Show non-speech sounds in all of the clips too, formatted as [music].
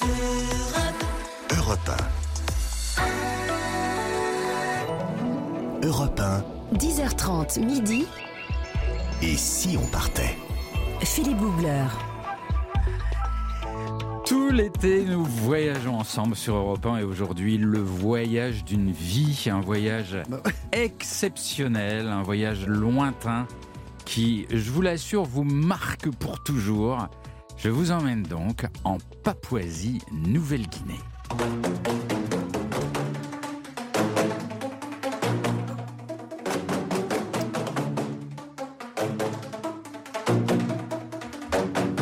Europe 1. Europe 1. 10h30 midi. Et si on partait? Philippe Googler. Tout l'été, nous voyageons ensemble sur Europe 1 et aujourd'hui, le voyage d'une vie, un voyage exceptionnel, un voyage lointain qui, je vous l'assure, vous marque pour toujours. Je vous emmène donc en Papouasie, Nouvelle-Guinée.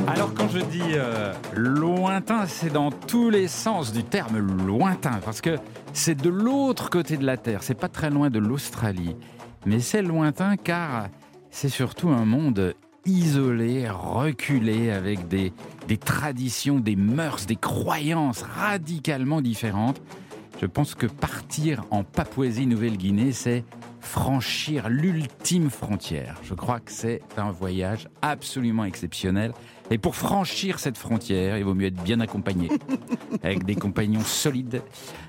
Alors quand je dis euh, lointain, c'est dans tous les sens du terme lointain, parce que c'est de l'autre côté de la Terre, c'est pas très loin de l'Australie, mais c'est lointain car c'est surtout un monde isolé, reculé, avec des, des traditions, des mœurs, des croyances radicalement différentes. Je pense que partir en Papouasie-Nouvelle-Guinée, c'est franchir l'ultime frontière. Je crois que c'est un voyage absolument exceptionnel. Et pour franchir cette frontière, il vaut mieux être bien accompagné, [laughs] avec des compagnons solides.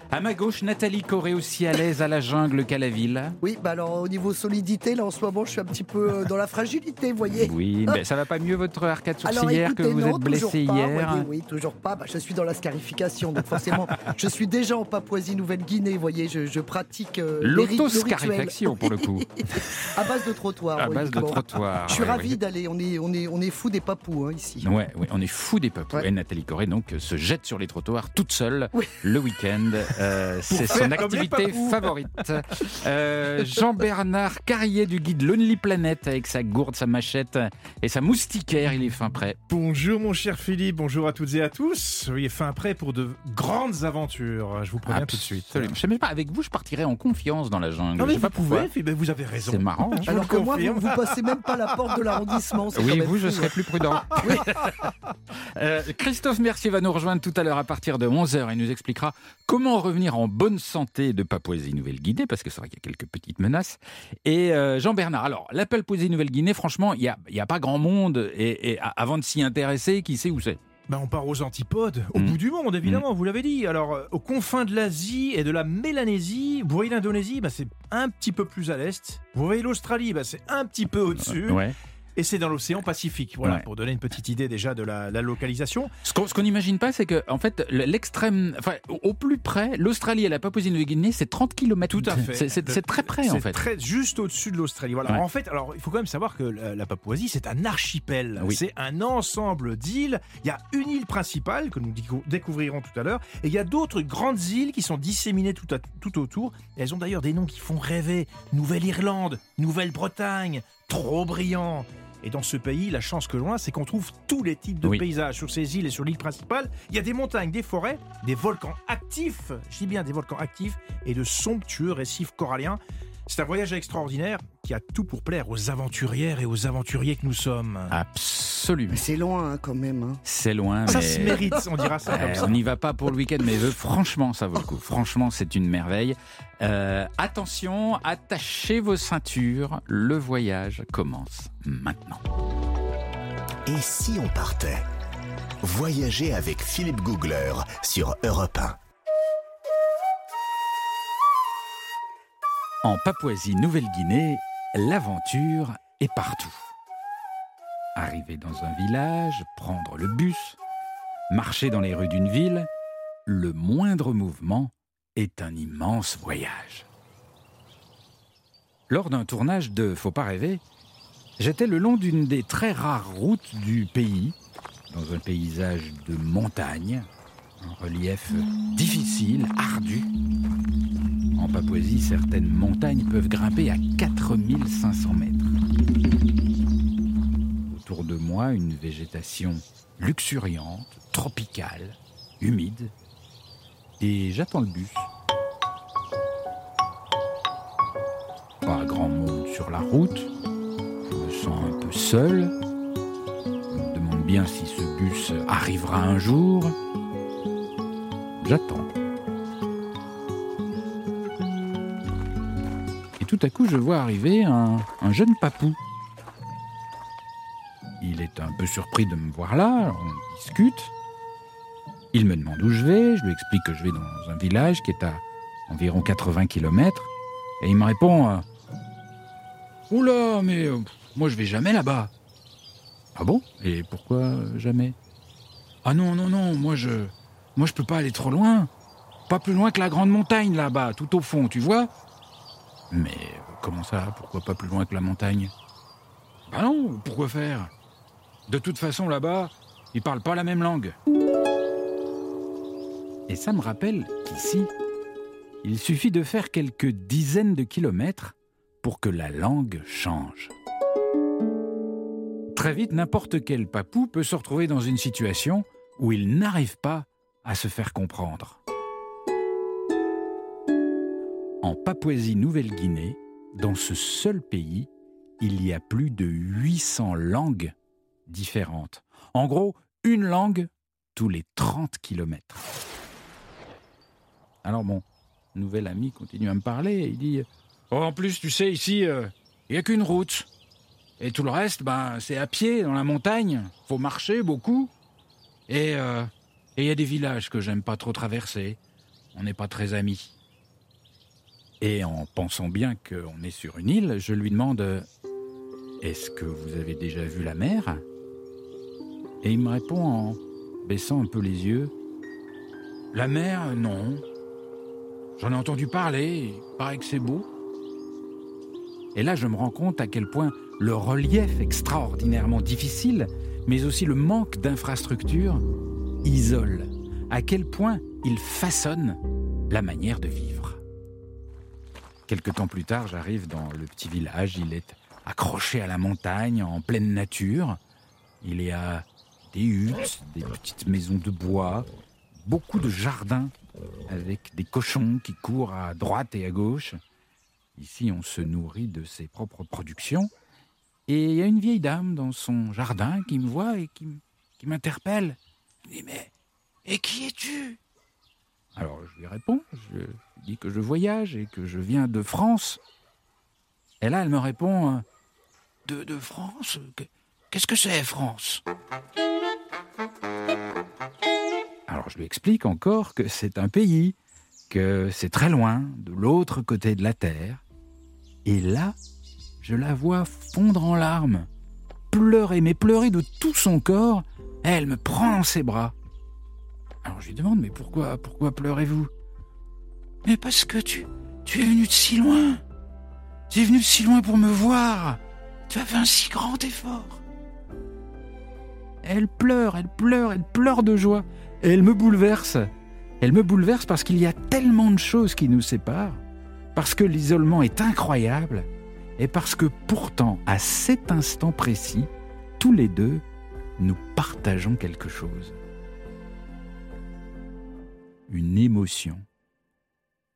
À ma gauche, Nathalie Corée, aussi à l'aise à la jungle qu'à la ville. Oui, bah alors au niveau solidité, là en ce moment, je suis un petit peu euh, dans la fragilité, vous voyez. Oui, [laughs] mais ça va pas mieux votre arcade sourcilière que vous non, êtes blessé pas, hier voyez, oui, toujours pas. Bah, je suis dans la scarification, donc forcément, [laughs] je suis déjà en Papouasie-Nouvelle-Guinée, vous voyez, je, je pratique euh. L'autoscarifaction pour le coup. [laughs] À base de trottoir. À oui, base de bon. trottoir. Je suis ouais, ravi ouais. d'aller, on est, on est, on est fous des papous hein, ici. Ouais, ouais, on est fou des papous. Et Nathalie Corée donc se jette sur les trottoirs toute seule Oui. le week-end. Euh, c'est son activité favorite. Euh, Jean-Bernard Carrier du guide Lonely Planet avec sa gourde, sa machette et sa moustiquaire. Il est fin prêt. Bonjour mon cher Philippe, bonjour à toutes et à tous. Oui, fin prêt pour de grandes aventures. Je vous préviens tout de suite. Absolument. Je sais pas, avec vous, je partirais en confiance dans la jungle. Non Je mais sais pas vous pouvez, pourquoi. Philippe, vous avez raison. C'est marrant. hein. Je [laughs] Alors que moi, vous, vous passez même pas la porte de l'arrondissement. Oui, même vous, je serais plus prudent. [laughs] Euh, Christophe Mercier va nous rejoindre tout à l'heure à partir de 11h et nous expliquera comment revenir en bonne santé de Papouasie-Nouvelle-Guinée, parce que c'est vrai qu'il y a quelques petites menaces. Et euh, Jean-Bernard, alors, la Papouasie-Nouvelle-Guinée, franchement, il n'y a, y a pas grand monde, et, avant de s'y intéresser, qui sait où c'est? Bah, on part aux antipodes, au Mm. bout du monde évidemment, vous l'avez dit. Alors, euh, aux confins de l'Asie et de la Mélanésie, vous voyez l'Indonésie, bah, c'est un petit peu plus à l'est. Vous voyez l'Australie, bah, c'est un petit peu au-dessus. Ouais. Et c'est dans l'océan Pacifique. Voilà, Ouais. pour donner une petite idée déjà de la, la localisation. Ce qu'on n'imagine pas, c'est que, en fait, le- l'extrême, enfin, au plus près, l'Australie et la Papouasie-Nouvelle-Guinée, c'est 30 km. Tout à fait. C'est- très près, en fait. très juste au-dessus de l'Australie. Voilà. Ouais. En fait, alors il faut quand même savoir que la, la Papouasie c'est un archipel. Oui. C'est un ensemble d'îles. Il y a une île principale que nous décou- découvrirons tout à l'heure, et il y a d'autres grandes îles qui sont disséminées tout, à- tout autour. Et elles ont d'ailleurs des noms qui font rêver. Nouvelle-Irlande, Nouvelle-Bretagne, trop brillant. Et dans ce pays, la chance que l'on a, c'est qu'on trouve tous les types de Oui. paysages sur ces îles et sur l'île principale. Il y a des montagnes, des forêts, des volcans actifs, je dis bien des volcans actifs, et de somptueux récifs coralliens. C'est un voyage extraordinaire qui a tout pour plaire aux aventurières et aux aventuriers que nous sommes. Absolument. Mais c'est loin hein, quand même. hein. C'est loin, ça se mérite, on dira ça comme ça. on n'y va pas pour le week-end, mais euh, franchement, ça vaut le coup. Franchement, c'est une merveille. Euh, attention, attachez vos ceintures. Le voyage commence maintenant. Et si on partait? Voyager avec Philippe Googler sur Europe 1. En Papouasie-Nouvelle-Guinée, l'aventure est partout. Arriver dans un village, prendre le bus, marcher dans les rues d'une ville, le moindre mouvement est un immense voyage. Lors d'un tournage de Faut pas rêver, j'étais le long d'une des très rares routes du pays, dans un paysage de montagne, un relief difficile, ardu. En Papouasie, certaines montagnes peuvent grimper à 4500 mètres. Autour de moi, une végétation luxuriante, tropicale, humide. Et j'attends le bus. Pas grand monde sur la route. Je me sens un peu seul. Je me demande bien si ce bus arrivera un jour. J'attends. Et tout à coup, je vois arriver un, un jeune papou. Il est un peu surpris de me voir là, on discute. Il me demande où je vais, je lui explique que je vais dans un village qui est à environ 80 km, et il me répond euh, Oula, mais euh, moi je vais jamais là-bas. Ah bon? Et pourquoi jamais? Ah non, non, non, moi je. Moi je peux pas aller trop loin. Pas plus loin que la grande montagne là-bas, tout au fond, tu vois Mais comment ça Pourquoi pas plus loin que la montagne? Bah non, pourquoi faire? De toute façon là-bas, ils parlent pas la même langue. Et ça me rappelle qu'ici, il suffit de faire quelques dizaines de kilomètres pour que la langue change. Très vite, n'importe quel papou peut se retrouver dans une situation où il n'arrive pas à se faire comprendre. En Papouasie-Nouvelle-Guinée, dans ce seul pays, il y a plus de 800 langues différentes. En gros, une langue tous les 30 kilomètres. Alors bon, nouvel ami continue à me parler. Il dit oh, En plus, tu sais, ici, euh, il n'y a qu'une route. Et tout le reste, ben, c'est à pied, dans la montagne. faut marcher beaucoup. Et euh, il y a des villages que j'aime pas trop traverser. On n'est pas très amis. Et en pensant bien qu'on est sur une île, je lui demande Est-ce que vous avez déjà vu la mer? Et il me répond en baissant un peu les yeux La mer, non. J'en ai entendu parler, il paraît que c'est beau. Et là, je me rends compte à quel point le relief extraordinairement difficile, mais aussi le manque d'infrastructures, à quel point il façonne la manière de vivre. Quelque temps plus tard, j'arrive dans le petit village, il est accroché à la montagne, en pleine nature. Il y a des huttes, des petites maisons de bois, beaucoup de jardins avec des cochons qui courent à droite et à gauche. Ici, on se nourrit de ses propres productions. Et il y a une vieille dame dans son jardin qui me voit et qui m'interpelle. Dit Mais, et qui es-tu? Alors je lui réponds, je lui dis que je voyage et que je viens de France. Et là, elle me répond De, de France? Qu'est-ce que c'est, France? Alors je lui explique encore que c'est un pays, que c'est très loin, de l'autre côté de la Terre. Et là, je la vois fondre en larmes, pleurer, mais pleurer de tout son corps. Elle me prend dans ses bras. Alors je lui demande, mais pourquoi, pourquoi pleurez-vous? Mais parce que tu, tu es venu de si loin. Tu es venu de si loin pour me voir. Tu as fait un si grand effort. Elle pleure, elle pleure, elle pleure de joie. Et elle me bouleverse. Elle me bouleverse parce qu'il y a tellement de choses qui nous séparent, parce que l'isolement est incroyable, et parce que pourtant, à cet instant précis, tous les deux, nous partageons quelque chose. Une émotion,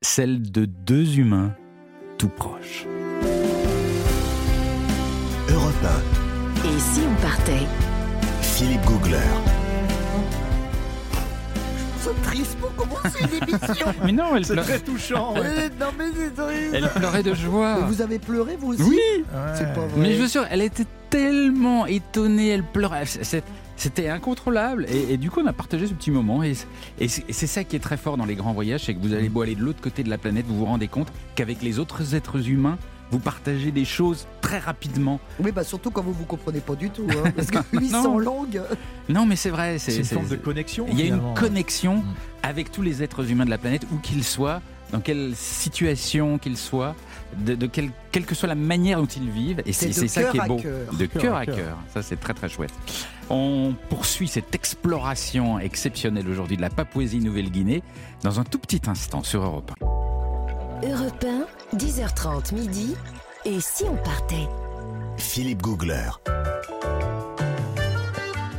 celle de deux humains tout proches. Europe Et si on partait? Philippe Googler triste pour commencer l'émission. [laughs] mais non, elle C'est pleurait, très touchant. ouais. Non mais c'est triste. elle pleurait de joie. Mais vous avez pleuré vous aussi Oui, C'est pas vrai. mais je vous assure, elle était tellement étonnée, elle pleurait. C'est- C'était incontrôlable. Et, et du coup, on a partagé ce petit moment. Et, et c'est et c'est ça qui est très fort dans les grands voyages, c'est que vous allez beau aller de l'autre côté de la planète, vous vous rendez compte qu'avec les autres êtres humains, vous partagez des choses très rapidement. Oui, bah surtout quand vous vous comprenez pas du tout. hein, parce que [laughs] 800 Non. langues. Non, mais c'est vrai. C'est une forme de connexion. Il y a une finalement. connexion Mm. avec tous les êtres humains de la planète, où qu'ils soient, dans quelle situation qu'ils soient, de, de quelle, quelle que soit la manière dont ils vivent. Et c'est ça qui est beau. cœur. De Cœur cœur à cœur. cœur. Ça, c'est très très chouette. On poursuit cette exploration exceptionnelle aujourd'hui de la Papouasie-Nouvelle-Guinée dans un tout petit instant sur Europe 1. Europe 1, 10h30 midi. Et si on partait? Philippe Googler.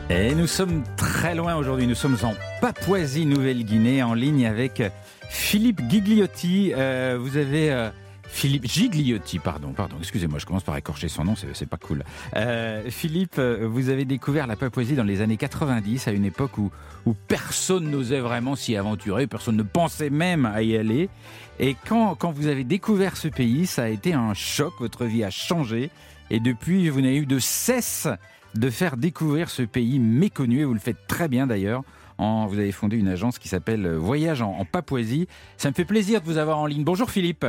Et nous sommes très loin aujourd'hui. Nous sommes en Papouasie-Nouvelle-Guinée, en ligne avec Philippe Gigliotti. Euh, vous avez euh, Philippe Gigliotti, pardon, pardon. Excusez-moi, je commence par écorcher son nom, c'est pas cool. Euh, Philippe, euh, vous avez découvert la Papouasie dans les années 90, à une époque où, personne n'osait vraiment s'y aventurer, personne ne pensait même à y aller. Et quand, vous avez découvert ce pays, ça a été un choc. Votre vie a changé. Et depuis, vous n'avez eu de cesse de faire découvrir ce pays méconnu, et vous le faites très bien d'ailleurs, En, vous avez fondé une agence qui s'appelle Voyage en, en Papouasie. Ça me fait plaisir de vous avoir en ligne. Bonjour Philippe.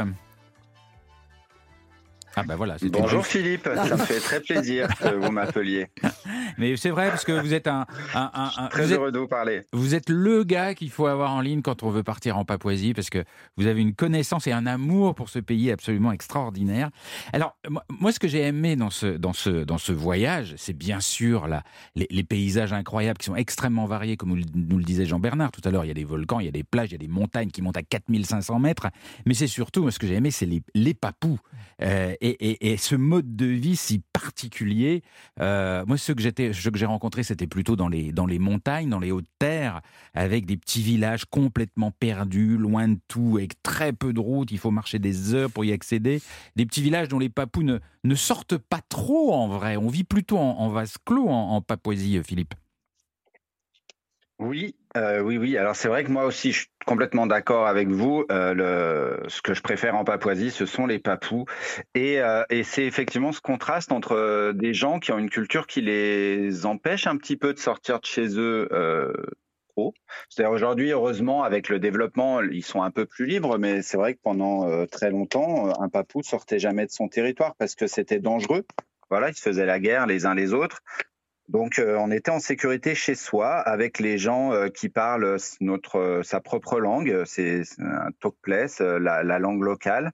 Ah bah voilà. Bonjour Philippe, ça me fait très plaisir que vous m'appeliez. [laughs] Mais c'est vrai parce que vous êtes un, très heureux de vous parler. Vous êtes le gars qu'il faut avoir en ligne quand on veut partir en Papouasie parce que vous avez une connaissance et un amour pour ce pays absolument extraordinaire. Alors moi, ce que j'ai aimé dans ce dans ce dans ce voyage, c'est bien sûr là les, paysages incroyables qui sont extrêmement variés, comme nous le disait Jean Bernard tout à l'heure. Il y a des volcans, il y a des plages, il y a des montagnes qui montent à 4500 mètres. Mais c'est surtout moi, ce que j'ai aimé, c'est les, les papous. Euh, et, ce mode de vie si particulier, euh, moi, ceux que j'ai rencontrés, c'était plutôt dans les, montagnes, dans les hautes terres, avec des petits villages complètement perdus, loin de tout, avec très peu de routes. Il faut marcher des heures pour y accéder. Des petits villages dont les papous ne, sortent pas trop en vrai. On vit plutôt en, vase clos en Papouasie, Philippe. Oui, euh, oui, oui. Alors c'est vrai que moi aussi, je suis complètement d'accord avec vous. Euh, ce que je préfère en Papouasie, ce sont les Papous, et, euh, c'est effectivement ce contraste entre des gens qui ont une culture qui les empêche un petit peu de sortir de chez eux. trop. C'est-à-dire aujourd'hui, heureusement, avec le développement, ils sont un peu plus libres, mais c'est vrai que pendant très longtemps, un papou sortait jamais de son territoire parce que c'était dangereux. Voilà, ils se faisaient la guerre les uns les autres. Donc, euh, on était en sécurité chez soi avec les gens euh, qui parlent notre sa propre langue, c'est un place, euh, la, langue locale.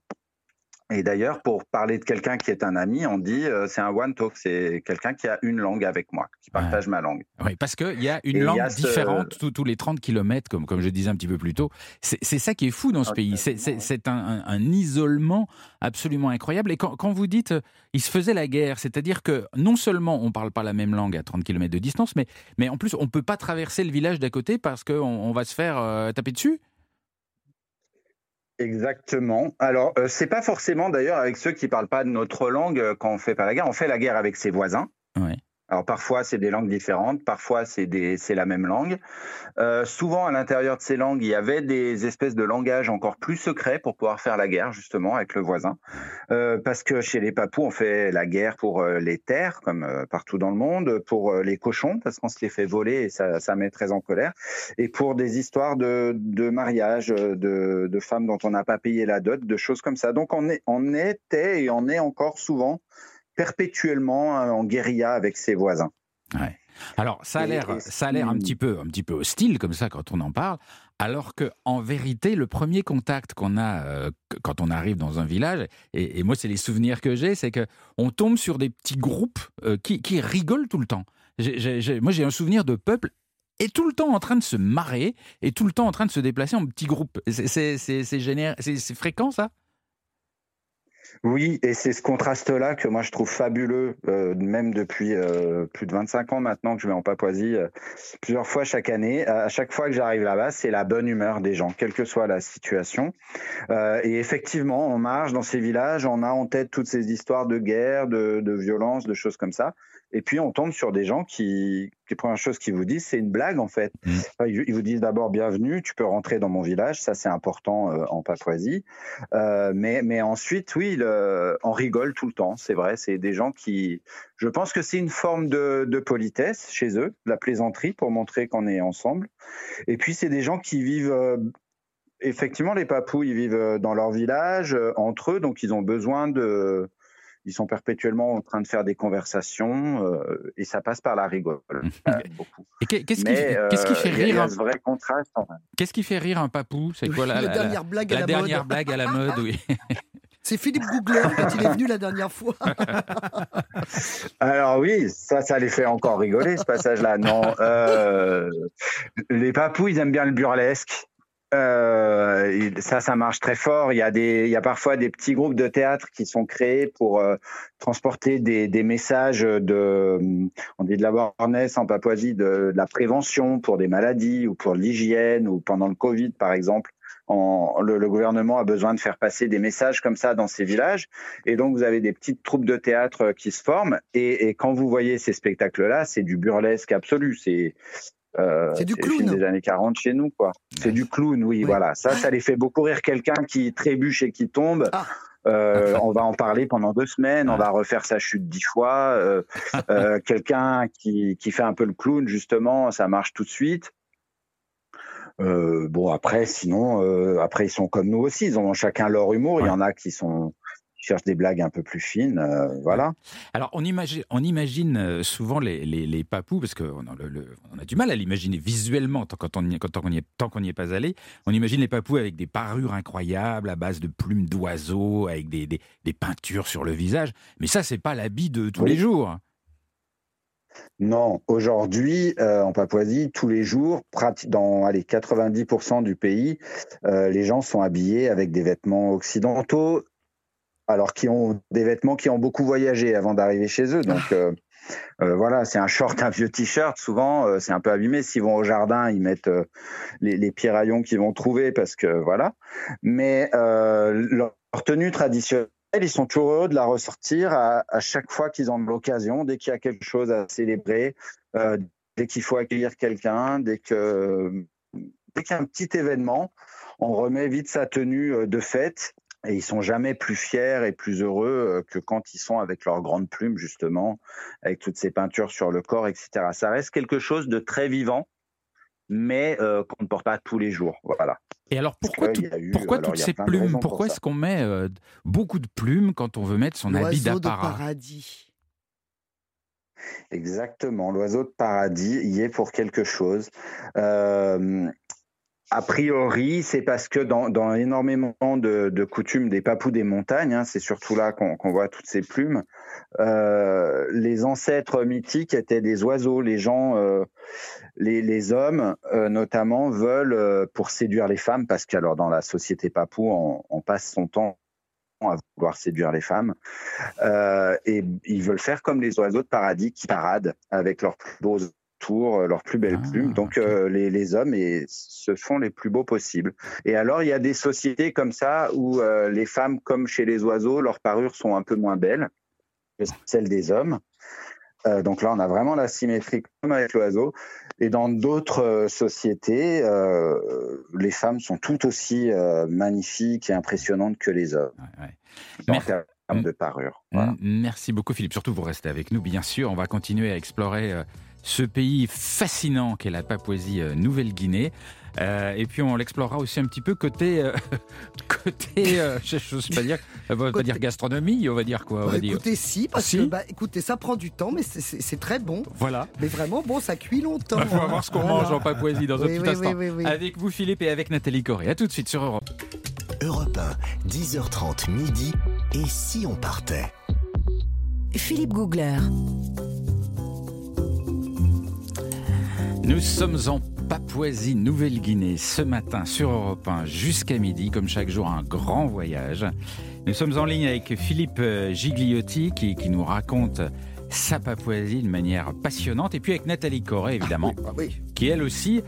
Et d'ailleurs, pour parler de quelqu'un qui est un ami, on dit euh, c'est un one talk, c'est quelqu'un qui a une langue avec moi, qui partage ma langue. Oui, parce qu'il y a une langue différente tous, les 30 km, comme, comme je disais un petit peu plus tôt. C'est ça qui est fou dans ce pays. C'est un, un, isolement absolument incroyable. Et quand, quand vous dites euh, il se faisait la guerre, c'est-à-dire que non seulement on ne parle pas la même langue à 30 km de distance, mais, mais en plus on ne peut pas traverser le village d'à côté parce qu'on on va se faire euh, taper dessus Exactement. Alors, euh, c'est pas forcément d'ailleurs avec ceux qui parlent pas notre langue euh, quand on fait pas la guerre. On fait la guerre avec ses voisins. Alors parfois c'est des langues différentes, parfois c'est la même langue. Euh, souvent à l'intérieur de ces langues, il y avait des espèces de langages encore plus secrets pour pouvoir faire la guerre justement avec le voisin. Euh, parce que chez les Papous, on fait la guerre pour euh, les terres, comme partout dans le monde, pour les cochons, parce qu'on se les fait voler et ça, ça met très en colère, et pour des histoires de, de mariage, de, de femmes dont on n'a pas payé la dot, de choses comme ça. Donc on, est, on était et on est encore souvent perpétuellement hein, en guérilla avec ses voisins. Alors ça a l'air, ça a l'air un petit peu, un petit peu hostile comme ça quand on en parle, alors que en vérité, le premier contact qu'on a euh, quand on arrive dans un village, et, moi c'est les souvenirs que j'ai, c'est que on tombe sur des petits groupes euh, qui, rigolent tout le temps. moi j'ai un souvenir de peuple et tout le temps en train de se marrer et tout le temps en train de se déplacer en petits groupes. C'est fréquent ça? Oui, et c'est ce contraste-là que moi je trouve fabuleux, euh, même depuis euh, plus de 25 ans maintenant que je vais en Papouasie, euh, plusieurs fois chaque année. À chaque fois que j'arrive là-bas, c'est la bonne humeur des gens, quelle que soit la situation. et effectivement, on marche dans ces villages, on a en tête toutes ces histoires de guerre, de, de violence, de choses comme ça. Et puis on tombe sur des gens qui, les premières choses qu'ils vous disent, c'est une blague en fait. Mmh. Ils vous disent d'abord bienvenue, tu peux rentrer dans mon village, ça c'est important euh, en Papouasie. Euh, mais, mais ensuite, oui, on rigole tout le temps, c'est vrai. C'est des gens qui, je pense que c'est une forme de, de, politesse chez eux, de la plaisanterie pour montrer qu'on est ensemble. Et puis c'est des gens qui vivent euh, effectivement, les papous, ils vivent dans leur village, entre eux, donc ils ont besoin de, ils sont perpétuellement en train de faire des conversations euh, et ça passe par la rigole. [laughs] Qu'est-ce qui, fait rire un... vrai contraste. Qu'est-ce qui fait rire un papou C'est quoi la, dernière blague à la, dernière blague à la mode oui. [laughs] C'est Philippe Googler quand il est venu la dernière fois. [laughs] Alors oui, ça, ça les fait encore rigoler ce passage-là. Non, euh, les papous, ils aiment bien le burlesque. Euh, ça, ça marche très fort. Il y a des, il y a parfois des petits groupes de théâtre qui sont créés pour euh, transporter des, des, messages de, on dit de la awareness en Papouasie, de, la prévention pour des maladies ou pour l'hygiène ou pendant le Covid, par exemple. Le, gouvernement a besoin de faire passer des messages comme ça dans ces villages. Et donc, vous avez des petites troupes de théâtre qui se forment. Et, et quand vous voyez ces spectacles-là, c'est du burlesque absolu. C'est euh, c'est du clown. des années 40 chez nous, quoi. C'est du clown, oui, voilà. Ça, ça les fait beaucoup rire. Quelqu'un qui trébuche et qui tombe. Ah. Euh, on va en parler pendant deux semaines, on va refaire sa chute dix fois. Euh, [laughs] quelqu'un qui, qui fait un peu le clown, justement, ça marche tout de suite. Bon après, sinon, après ils sont comme nous aussi. Ils ont chacun leur humour. Il y en a qui sont qui cherchent des blagues un peu plus fines, euh, voilà. Alors, on imagine, on imagine euh, souvent les, les, les papous, parce qu'on on a du mal à l'imaginer visuellement tant- quand on y- quand on y est- tant qu'on n'y est pas allé. On imagine les papous avec des parures incroyables, à base de plumes d'oiseaux, avec des, des, des peintures sur le visage. Mais ça, c'est pas l'habit de tous Oui. les jours. Non, aujourd'hui, euh, en Papouasie, tous les jours, dans allez, 90% du pays, euh, les gens sont habillés avec des vêtements occidentaux, alors qui ont des vêtements qui ont beaucoup voyagé avant d'arriver chez eux. Donc euh, euh, voilà, c'est un short, [laughs] un vieux t-shirt. Souvent, euh, c'est un peu abîmé. S'ils vont au jardin, ils mettent les, les rayons qu'ils vont trouver parce que voilà. Mais leur tenue traditionnelle, ils sont toujours heureux de la ressortir à, chaque fois qu'ils en ont l'occasion, dès qu'il y a quelque chose à célébrer, dès qu'il faut accueillir quelqu'un, dès que dès qu'il y a un petit événement, on remet vite sa tenue de fête. Et ils sont jamais plus fiers et plus heureux euh, que quand ils sont avec leurs grandes plumes, justement, avec toutes ces peintures sur le corps, etc. Ça reste quelque chose de très vivant, mais euh, qu'on ne porte pas tous les jours. Voilà. Et alors, pourquoi, qu'il tout- y a eu- pourquoi alors, toutes ces plumes? pour Pourquoi est-ce qu'on met euh, beaucoup de plumes quand on veut mettre son habit L'oiseau de d'apparat? paradis. Exactement, l'oiseau de paradis y est pour quelque chose. Euh, a priori, c'est parce que dans, dans énormément de, de coutumes des papous des montagnes, hein, c'est surtout là qu'on voit toutes ces plumes, euh, les ancêtres mythiques étaient des oiseaux. Les gens, euh, les, les hommes euh, notamment, veulent, euh, pour séduire les femmes, parce que alors, dans la société papou, on, on passe son temps à vouloir séduire les femmes. Euh, et ils veulent faire comme les oiseaux de paradis qui paradent avec leurs plus beaux tours, leurs plus belles Ah, plumes. Donc euh, les, les hommes et, se font les plus beaux possibles. Et alors il y a des sociétés comme ça où euh, les femmes, comme chez les oiseaux, leurs parures sont un peu moins belles que celles des hommes. Euh, donc là, on a vraiment la symétrie comme avec l'oiseau. Et dans d'autres euh, sociétés, euh, les femmes sont tout aussi euh, magnifiques et impressionnantes que les hommes Ouais, ouais. en Merci. termes de parure. Voilà. M- Merci beaucoup Philippe. Surtout vous restez avec nous, bien sûr. On va continuer à explorer euh, ce pays fascinant qu'est la Papouasie euh. Euh, et puis on l'explorera aussi un petit peu côté euh, [laughs] côté euh, je n'ose pas dire on va pas dire gastronomie on va dire quoi on Bah, dire écoutez, si, parce Si. que bah, écoutez, ça prend du temps, mais c'est- très bon. voilà Mais vraiment, bon, ça cuit longtemps. on va voir ce qu'on Voilà. mange en Papouasie dans un Oui, petit oui, instant oui, oui, oui. avec vous Philippe et avec Nathalie Corée à tout de suite sur Europe Europe 1, 10h30 midi. Et si on partait? Philippe Googler. Nous sommes en Papouasie Nouvelle-Guinée ce matin sur Europe 1 jusqu'à midi, comme chaque jour un grand voyage. Nous sommes en ligne avec Philippe euh, Gigliotti qui, qui nous raconte sa Papouasie de manière passionnante et puis avec Nathalie Corée évidemment Ah oui. qui elle aussi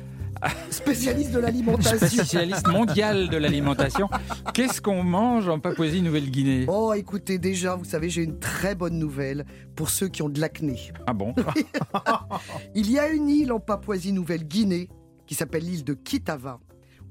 Spécialiste de [laughs] l'alimentation. spécialiste mondiale de l'alimentation. Qu'est-ce qu'on mange en Papouasie Nouvelle-Guinée Oh, écoutez, déjà, vous savez, j'ai une très bonne nouvelle pour ceux qui ont de l'acné. Ah bon? [laughs] Il y a une île en Papouasie-Nouvelle-Guinée qui s'appelle l'île de Kitava,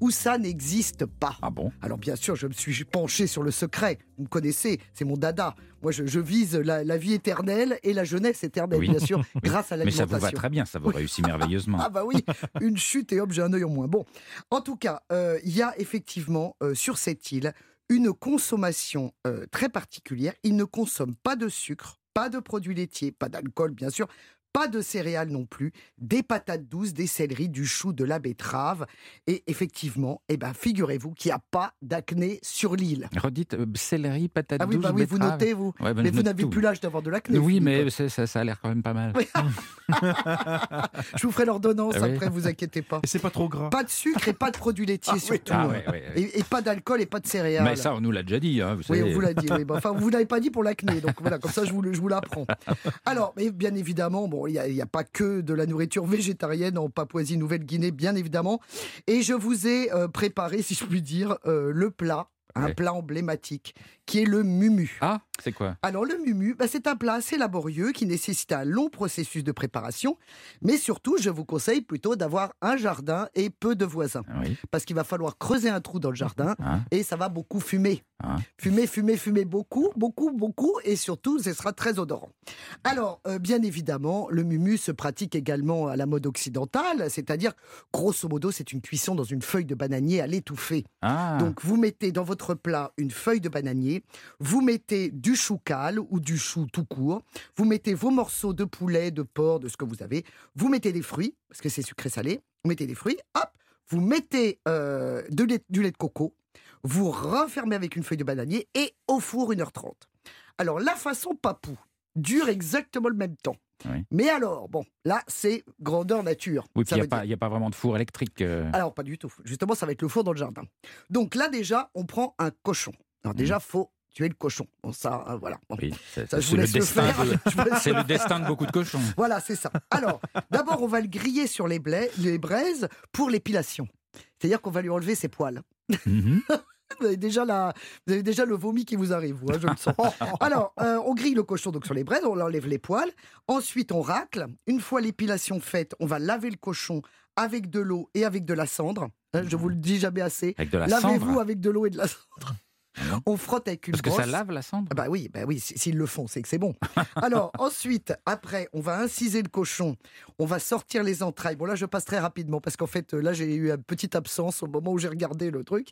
où ça n'existe pas. Ah bon? Alors bien sûr, je me suis penché sur le secret. Vous me connaissez, c'est mon dada. Moi, je, je vise la, la vie éternelle et la jeunesse éternelle, Oui. bien sûr, grâce à Mais ça l'alimentation. vous va très bien, ça vous réussit [laughs] merveilleusement. Ah bah oui, une chute et hop, j'ai un œil en moins. Bon, en tout cas, euh, il y a effectivement euh, sur cette île une consommation euh, très particulière. Ils ne consomment pas de sucre, pas de produits laitiers, pas d'alcool bien sûr, pas de céréales non plus, des patates douces, des céleris, du chou, de la betterave. Et effectivement, eh ben, figurez-vous qu'il n'y a pas d'acné sur l'île. Redites euh, céleri, patate Ah oui, douce, bah oui, vous notez, vous. Ouais, ben, mais vous n'avez plus l'âge d'avoir de l'acné. Oui, mais ça, ça a l'air quand même pas mal. [laughs] Je vous ferai l'ordonnance Ah oui. après, vous inquiétez pas. Et c'est pas trop gras. Pas de sucre et pas de produits laitiers surtout. Ah ouais, ouais, ouais. Et, et pas d'alcool et pas de céréales. Mais ça, on nous l'a déjà dit. Hein, vous oui, savez. on vous l'a dit. oui. Bah, Enfin, vous l'avez pas dit pour l'acné, donc voilà, comme ça je vous, je vous l'apprends. [laughs] Alors, mais bien évidemment, bon, il n'y a, pas que de la nourriture végétarienne en Papouasie-Nouvelle-Guinée, bien évidemment. Et je vous ai euh, préparé, si je puis dire, euh, le plat. Un Ouais. plat emblématique qui est le mumu. Ah, c'est quoi? Alors le mumu, bah, c'est un plat assez laborieux qui nécessite un long processus de préparation, mais surtout je vous conseille plutôt d'avoir un jardin et peu de voisins, Oui. parce qu'il va falloir creuser un trou dans le jardin Hein et ça va beaucoup fumer. Hein Fumer, fumer, fumer beaucoup, beaucoup, beaucoup, et surtout ce sera très odorant. Alors euh, bien évidemment, le mumu se pratique également à la mode occidentale, c'est-à-dire grosso modo c'est une cuisson dans une feuille de bananier à l'étouffer. Ah, Donc vous mettez dans votre plat une feuille de bananier, vous mettez du chou cal ou du chou tout court, vous mettez vos morceaux de poulet, de porc, de ce que vous avez, vous mettez des fruits, parce que c'est sucré-salé, vous mettez des fruits, hop, vous mettez euh, de lait- du lait de coco, vous refermez avec une feuille de bananier et au four 1h30. Alors la façon papou dure exactement le même temps. Oui. Mais alors, bon, là c'est grandeur nature. oui, il n'y a, dire- a pas vraiment de four électrique. euh. alors, pas du tout. Justement, ça va être le four dans le jardin. Donc là, déjà, on prend un cochon. Alors déjà, faut tuer le cochon. Bon, ça, euh, voilà. Bon. Oui, c'est le, laisse le destin faire. de- [laughs] le destin de beaucoup de cochons. [laughs] Voilà, c'est ça. Alors, d'abord, on va le griller sur les, blais- les braises pour l'épilation. C'est-à-dire qu'on va lui enlever ses poils. Mhm. [laughs] Vous avez déjà, la, vous avez déjà le vomi qui vous arrive, vous, hein, je le sens. Alors, euh, on grille le cochon donc sur les braises, on enlève les poils. Ensuite, on racle. Une fois l'épilation faite, on va laver le cochon avec de l'eau et avec de la cendre. Hein, je vous le dis jamais assez. Lavez-vous avec de l'eau et de la cendre. On frotte avec une Parce que ça lave la cendre Ah Bah oui, bah oui, s'ils le font, c'est que c'est bon. [laughs] Alors ensuite, après, on va inciser le cochon, on va sortir les entrailles. Bon là, je passe très rapidement parce qu'en fait, là, j'ai eu une petite absence au moment où j'ai regardé le truc.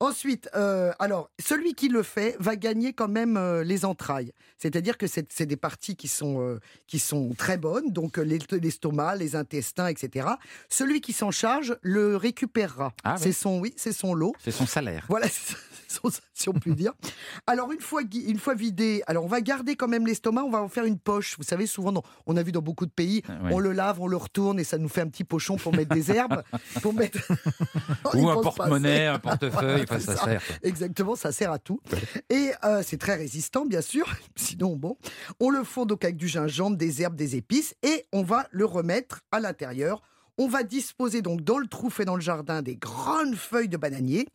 Ensuite, euh, alors celui qui le fait va gagner quand même euh, les entrailles. C'est-à-dire que c'est des parties qui sont euh, qui sont très bonnes, donc l'est- l'estomac, les intestins, etc. Celui qui s'en charge le récupérera. Ah oui. c'est son, oui, c'est son lot. C'est son salaire. Voilà, [laughs] si on peut dire. Alors, une fois, une fois vidé, alors on va garder quand même l'estomac, on va en faire une poche. Vous savez, souvent, dans- on a vu dans beaucoup de pays, Ah, on le lave, on le retourne et ça nous fait un petit pochon pour mettre des herbes. [laughs] Pour mettre... Ou [laughs] un porte-monnaie, un portefeuille, enfin, ça ça. sert. Exactement, ça sert à tout. Et euh, c'est très résistant, bien sûr. Sinon, bon, on le fond donc avec du gingembre, des herbes, des épices, et on va le remettre à l'intérieur. On va disposer donc dans le trou fait dans le jardin des grandes feuilles de bananier,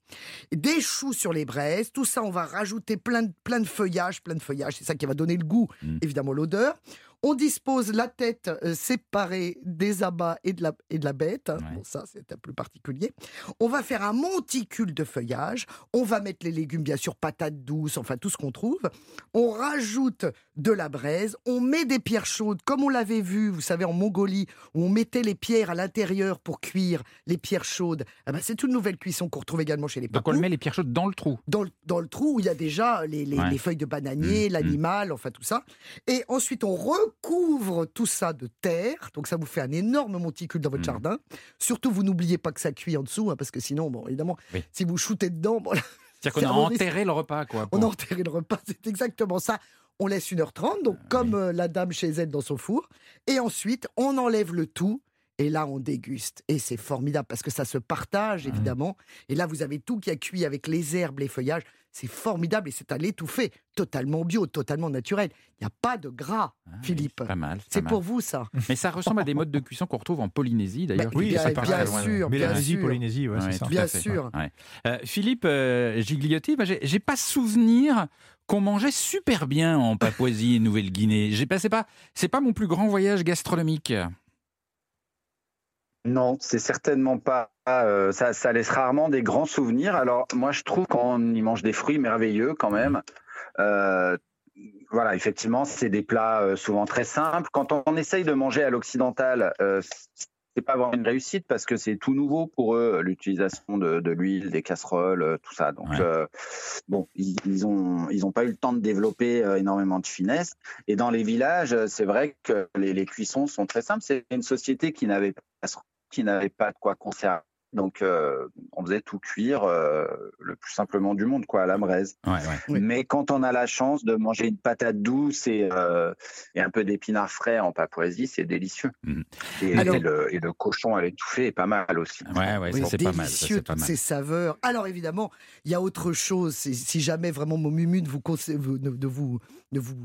des choux sur les braises. Tout ça, on va rajouter plein de, plein de feuillage, plein de feuillage. C'est ça qui va donner le goût, Mm. évidemment l'odeur. On dispose la tête euh, séparée des abats et de la, et de la bête. Ouais. Bon, ça, c'est un peu particulier. On va faire un monticule de feuillage. On va mettre les légumes, bien sûr, patates douces, enfin tout ce qu'on trouve. On rajoute de la braise. On met des pierres chaudes, comme on l'avait vu, vous savez, en Mongolie, où on mettait les pierres à l'intérieur pour cuire les pierres chaudes. Ah ben, c'est une nouvelle cuisson qu'on retrouve également chez les Donc on papous met les pierres chaudes dans le trou. dans le, dans le trou où il y a déjà les, les- Ouais. les feuilles de bananier, Mmh, l'animal, enfin tout ça. Et ensuite, on recouvre tout ça de terre. Donc ça vous fait un énorme monticule dans votre Mmh. jardin. Surtout, vous n'oubliez pas que ça cuit en dessous, hein, parce que sinon, bon, évidemment, Oui. si vous shootez dedans, bon, [laughs] C'est-à-dire qu'on a enterré le repas, quoi. on a enterré le repas. [laughs] C'est exactement ça. On laisse 1h30, donc Ah comme euh, la dame chez elle dans son four. Et ensuite, on enlève le tout. Et là, on déguste. Et c'est formidable parce que ça se partage, évidemment. Et là, vous avez tout qui a cuit avec les herbes, les feuillages. C'est formidable et c'est à l'étouffer. Totalement bio, totalement naturel. Il n'y a pas de gras, Ah oui, Philippe. Pas mal. C'est pour vous, ça. Mais ça ressemble à des modes de cuisson qu'on retrouve en Polynésie, d'ailleurs. Bah, qui bien- bien sûr. Mélanésie. Polynésie, ouais, Ouais, c'est ça. Bien sûr. Ouais. Euh, Philippe euh, Gigliotti, bah, j'ai j'ai pas souvenir qu'on mangeait super bien en Papouasie et [laughs] Nouvelle-Guinée. J'ai passé pas, c'est pas mon plus grand voyage gastronomique. Non, c'est certainement pas. Euh, ça, ça laisse rarement des grands souvenirs. Alors, moi, je trouve qu'on y mange des fruits merveilleux quand même. Euh, voilà, effectivement, c'est des plats euh, souvent très simples. Quand on essaye de manger à l'occidental, c'est pas vraiment une réussite parce que c'est tout nouveau pour eux, l'utilisation de, de l'huile, des casseroles, tout ça. Donc, Ouais. euh, bon, ils, ils ont ils ont pas eu le temps de développer euh, énormément de finesse. Et dans les villages, c'est vrai que les, les cuissons sont très simples. C'est une société qui n'avait pas qui n'avait pas de quoi conserver. Donc, euh, on faisait tout cuire euh, le plus simplement du monde, quoi, à la braise. Ouais, ouais. Oui. Mais quand on a la chance de manger une patate douce et, euh, et un peu d'épinards frais en Papouasie, c'est délicieux. Mhm. Et, Alors- et le, et le cochon à l'étouffée est pas mal aussi. Ouais, ouais, ça Oui, c'est pas mal. ça, pas toutes mal. ces saveurs. Alors évidemment, il y a autre chose. Si jamais vraiment mon mumu ne vous, ne, ne vous, ne vous,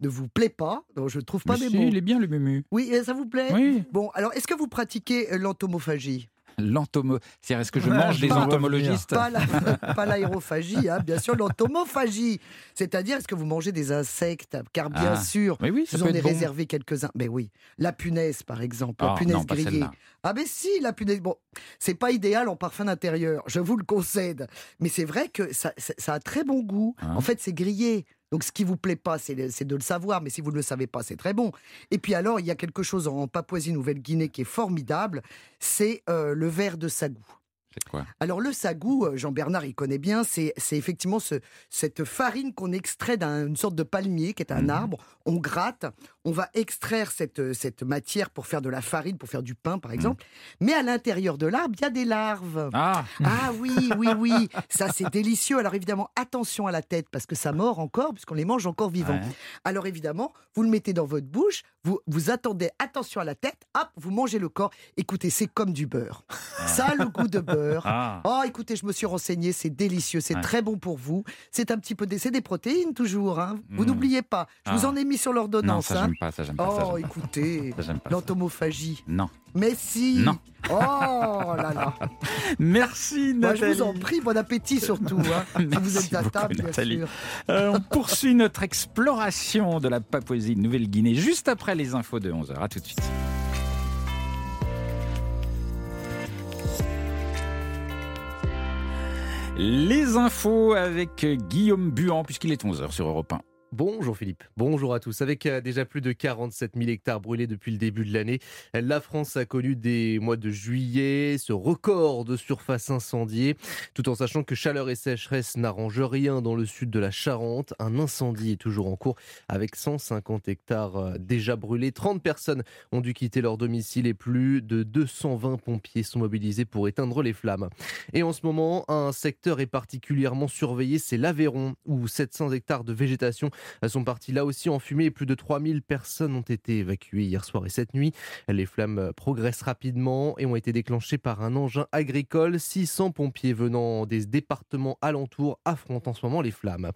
ne vous plaît pas, donc je ne trouve pas Mais mes si, mots. il est bien le mumu. Oui, euh, ça vous plaît? Oui. Bon, alors est-ce que vous pratiquez l'entomophagie L'entomo... C'est-à-dire, est-ce que je mange des entomologistes Pas la- pas l'aérophagie, hein, bien sûr, l'entomophagie. C'est-à-dire, est-ce que vous mangez des insectes? Car bien Ah. sûr, Oui, oui, ça vous en être bon. réservé quelques-uns. Mais oui, la punaise, par exemple, la Ah, punaise non, grillée. Ah ben si, la punaise. Bon, c'est pas idéal en parfum d'intérieur, je vous le concède. Mais c'est vrai que ça, ça- ça a très bon goût. Hein En fait, c'est grillé. Donc ce qui vous plaît pas, c'est de le savoir. Mais si vous ne le savez pas, c'est très bon. Et puis alors, il y a quelque chose en Papouasie-Nouvelle-Guinée qui est formidable. C'est euh, le verre de sagou. C'est quoi? Alors le sagou, euh, Jean-Bernard, il connaît bien, c'est effectivement ce- cette farine qu'on extrait d'une sorte de palmier qui est un Mhm. arbre. On gratte, on va extraire cette, euh, cette matière pour faire de la farine, pour faire du pain par exemple. Mais à l'intérieur de l'arbre, il y a des larves. Ah [laughs] Ah oui, oui, oui, ça c'est délicieux. Alors évidemment, attention à la tête parce que ça mord encore, puisqu'on les mange encore vivants. ouais. Alors évidemment, vous le mettez dans votre bouche, vous, vous attendez, attention à la tête, hop, vous mangez le corps. Écoutez, c'est comme du beurre. Ça a le goût de beurre. Ah. Oh, écoutez, je me suis renseigné, c'est délicieux, c'est Ouais. très bon pour vous. C'est un petit peu des, c'est des protéines toujours. Hein. Vous Mm. n'oubliez pas. Je vous Ah. en ai mis sur Non, l'ordonnance. ça hein. J'aime pas, ça j'aime pas. Oh, écoutez, l'entomophagie. Non. Mais si. Non. Oh là là. [laughs] Merci Moi, Nathalie. je vous en prie, bon appétit surtout. Hein. Si [laughs] vous Merci êtes à table, bien sûr. Euh, on poursuit notre exploration de la Papouasie Nouvelle-Guinée juste après les infos de 11h. À tout de suite. Les infos avec Guillaume Buan, puisqu'il est 11h sur Europe 1. Bonjour Philippe, bonjour à tous. Avec euh, déjà plus de 47 000 hectares brûlés depuis le début de l'année, la France a connu des mois de juillet, ce record de surface incendiée, tout en sachant que chaleur et sécheresse n'arrangent rien dans le sud de la Charente. Un incendie est toujours en cours avec 150 hectares euh, déjà brûlés. 30 personnes ont dû quitter leur domicile et plus de 220 pompiers sont mobilisés pour éteindre les flammes. Et en ce moment, un secteur est particulièrement surveillé, c'est l'Aveyron, où 700 hectares de végétation sont partis là aussi en fumée et plus de 3000 personnes ont été évacuées hier soir et cette nuit. Les flammes progressent rapidement et ont été déclenchées par un engin agricole. 600 pompiers venant des départements alentours affrontent en ce moment les flammes.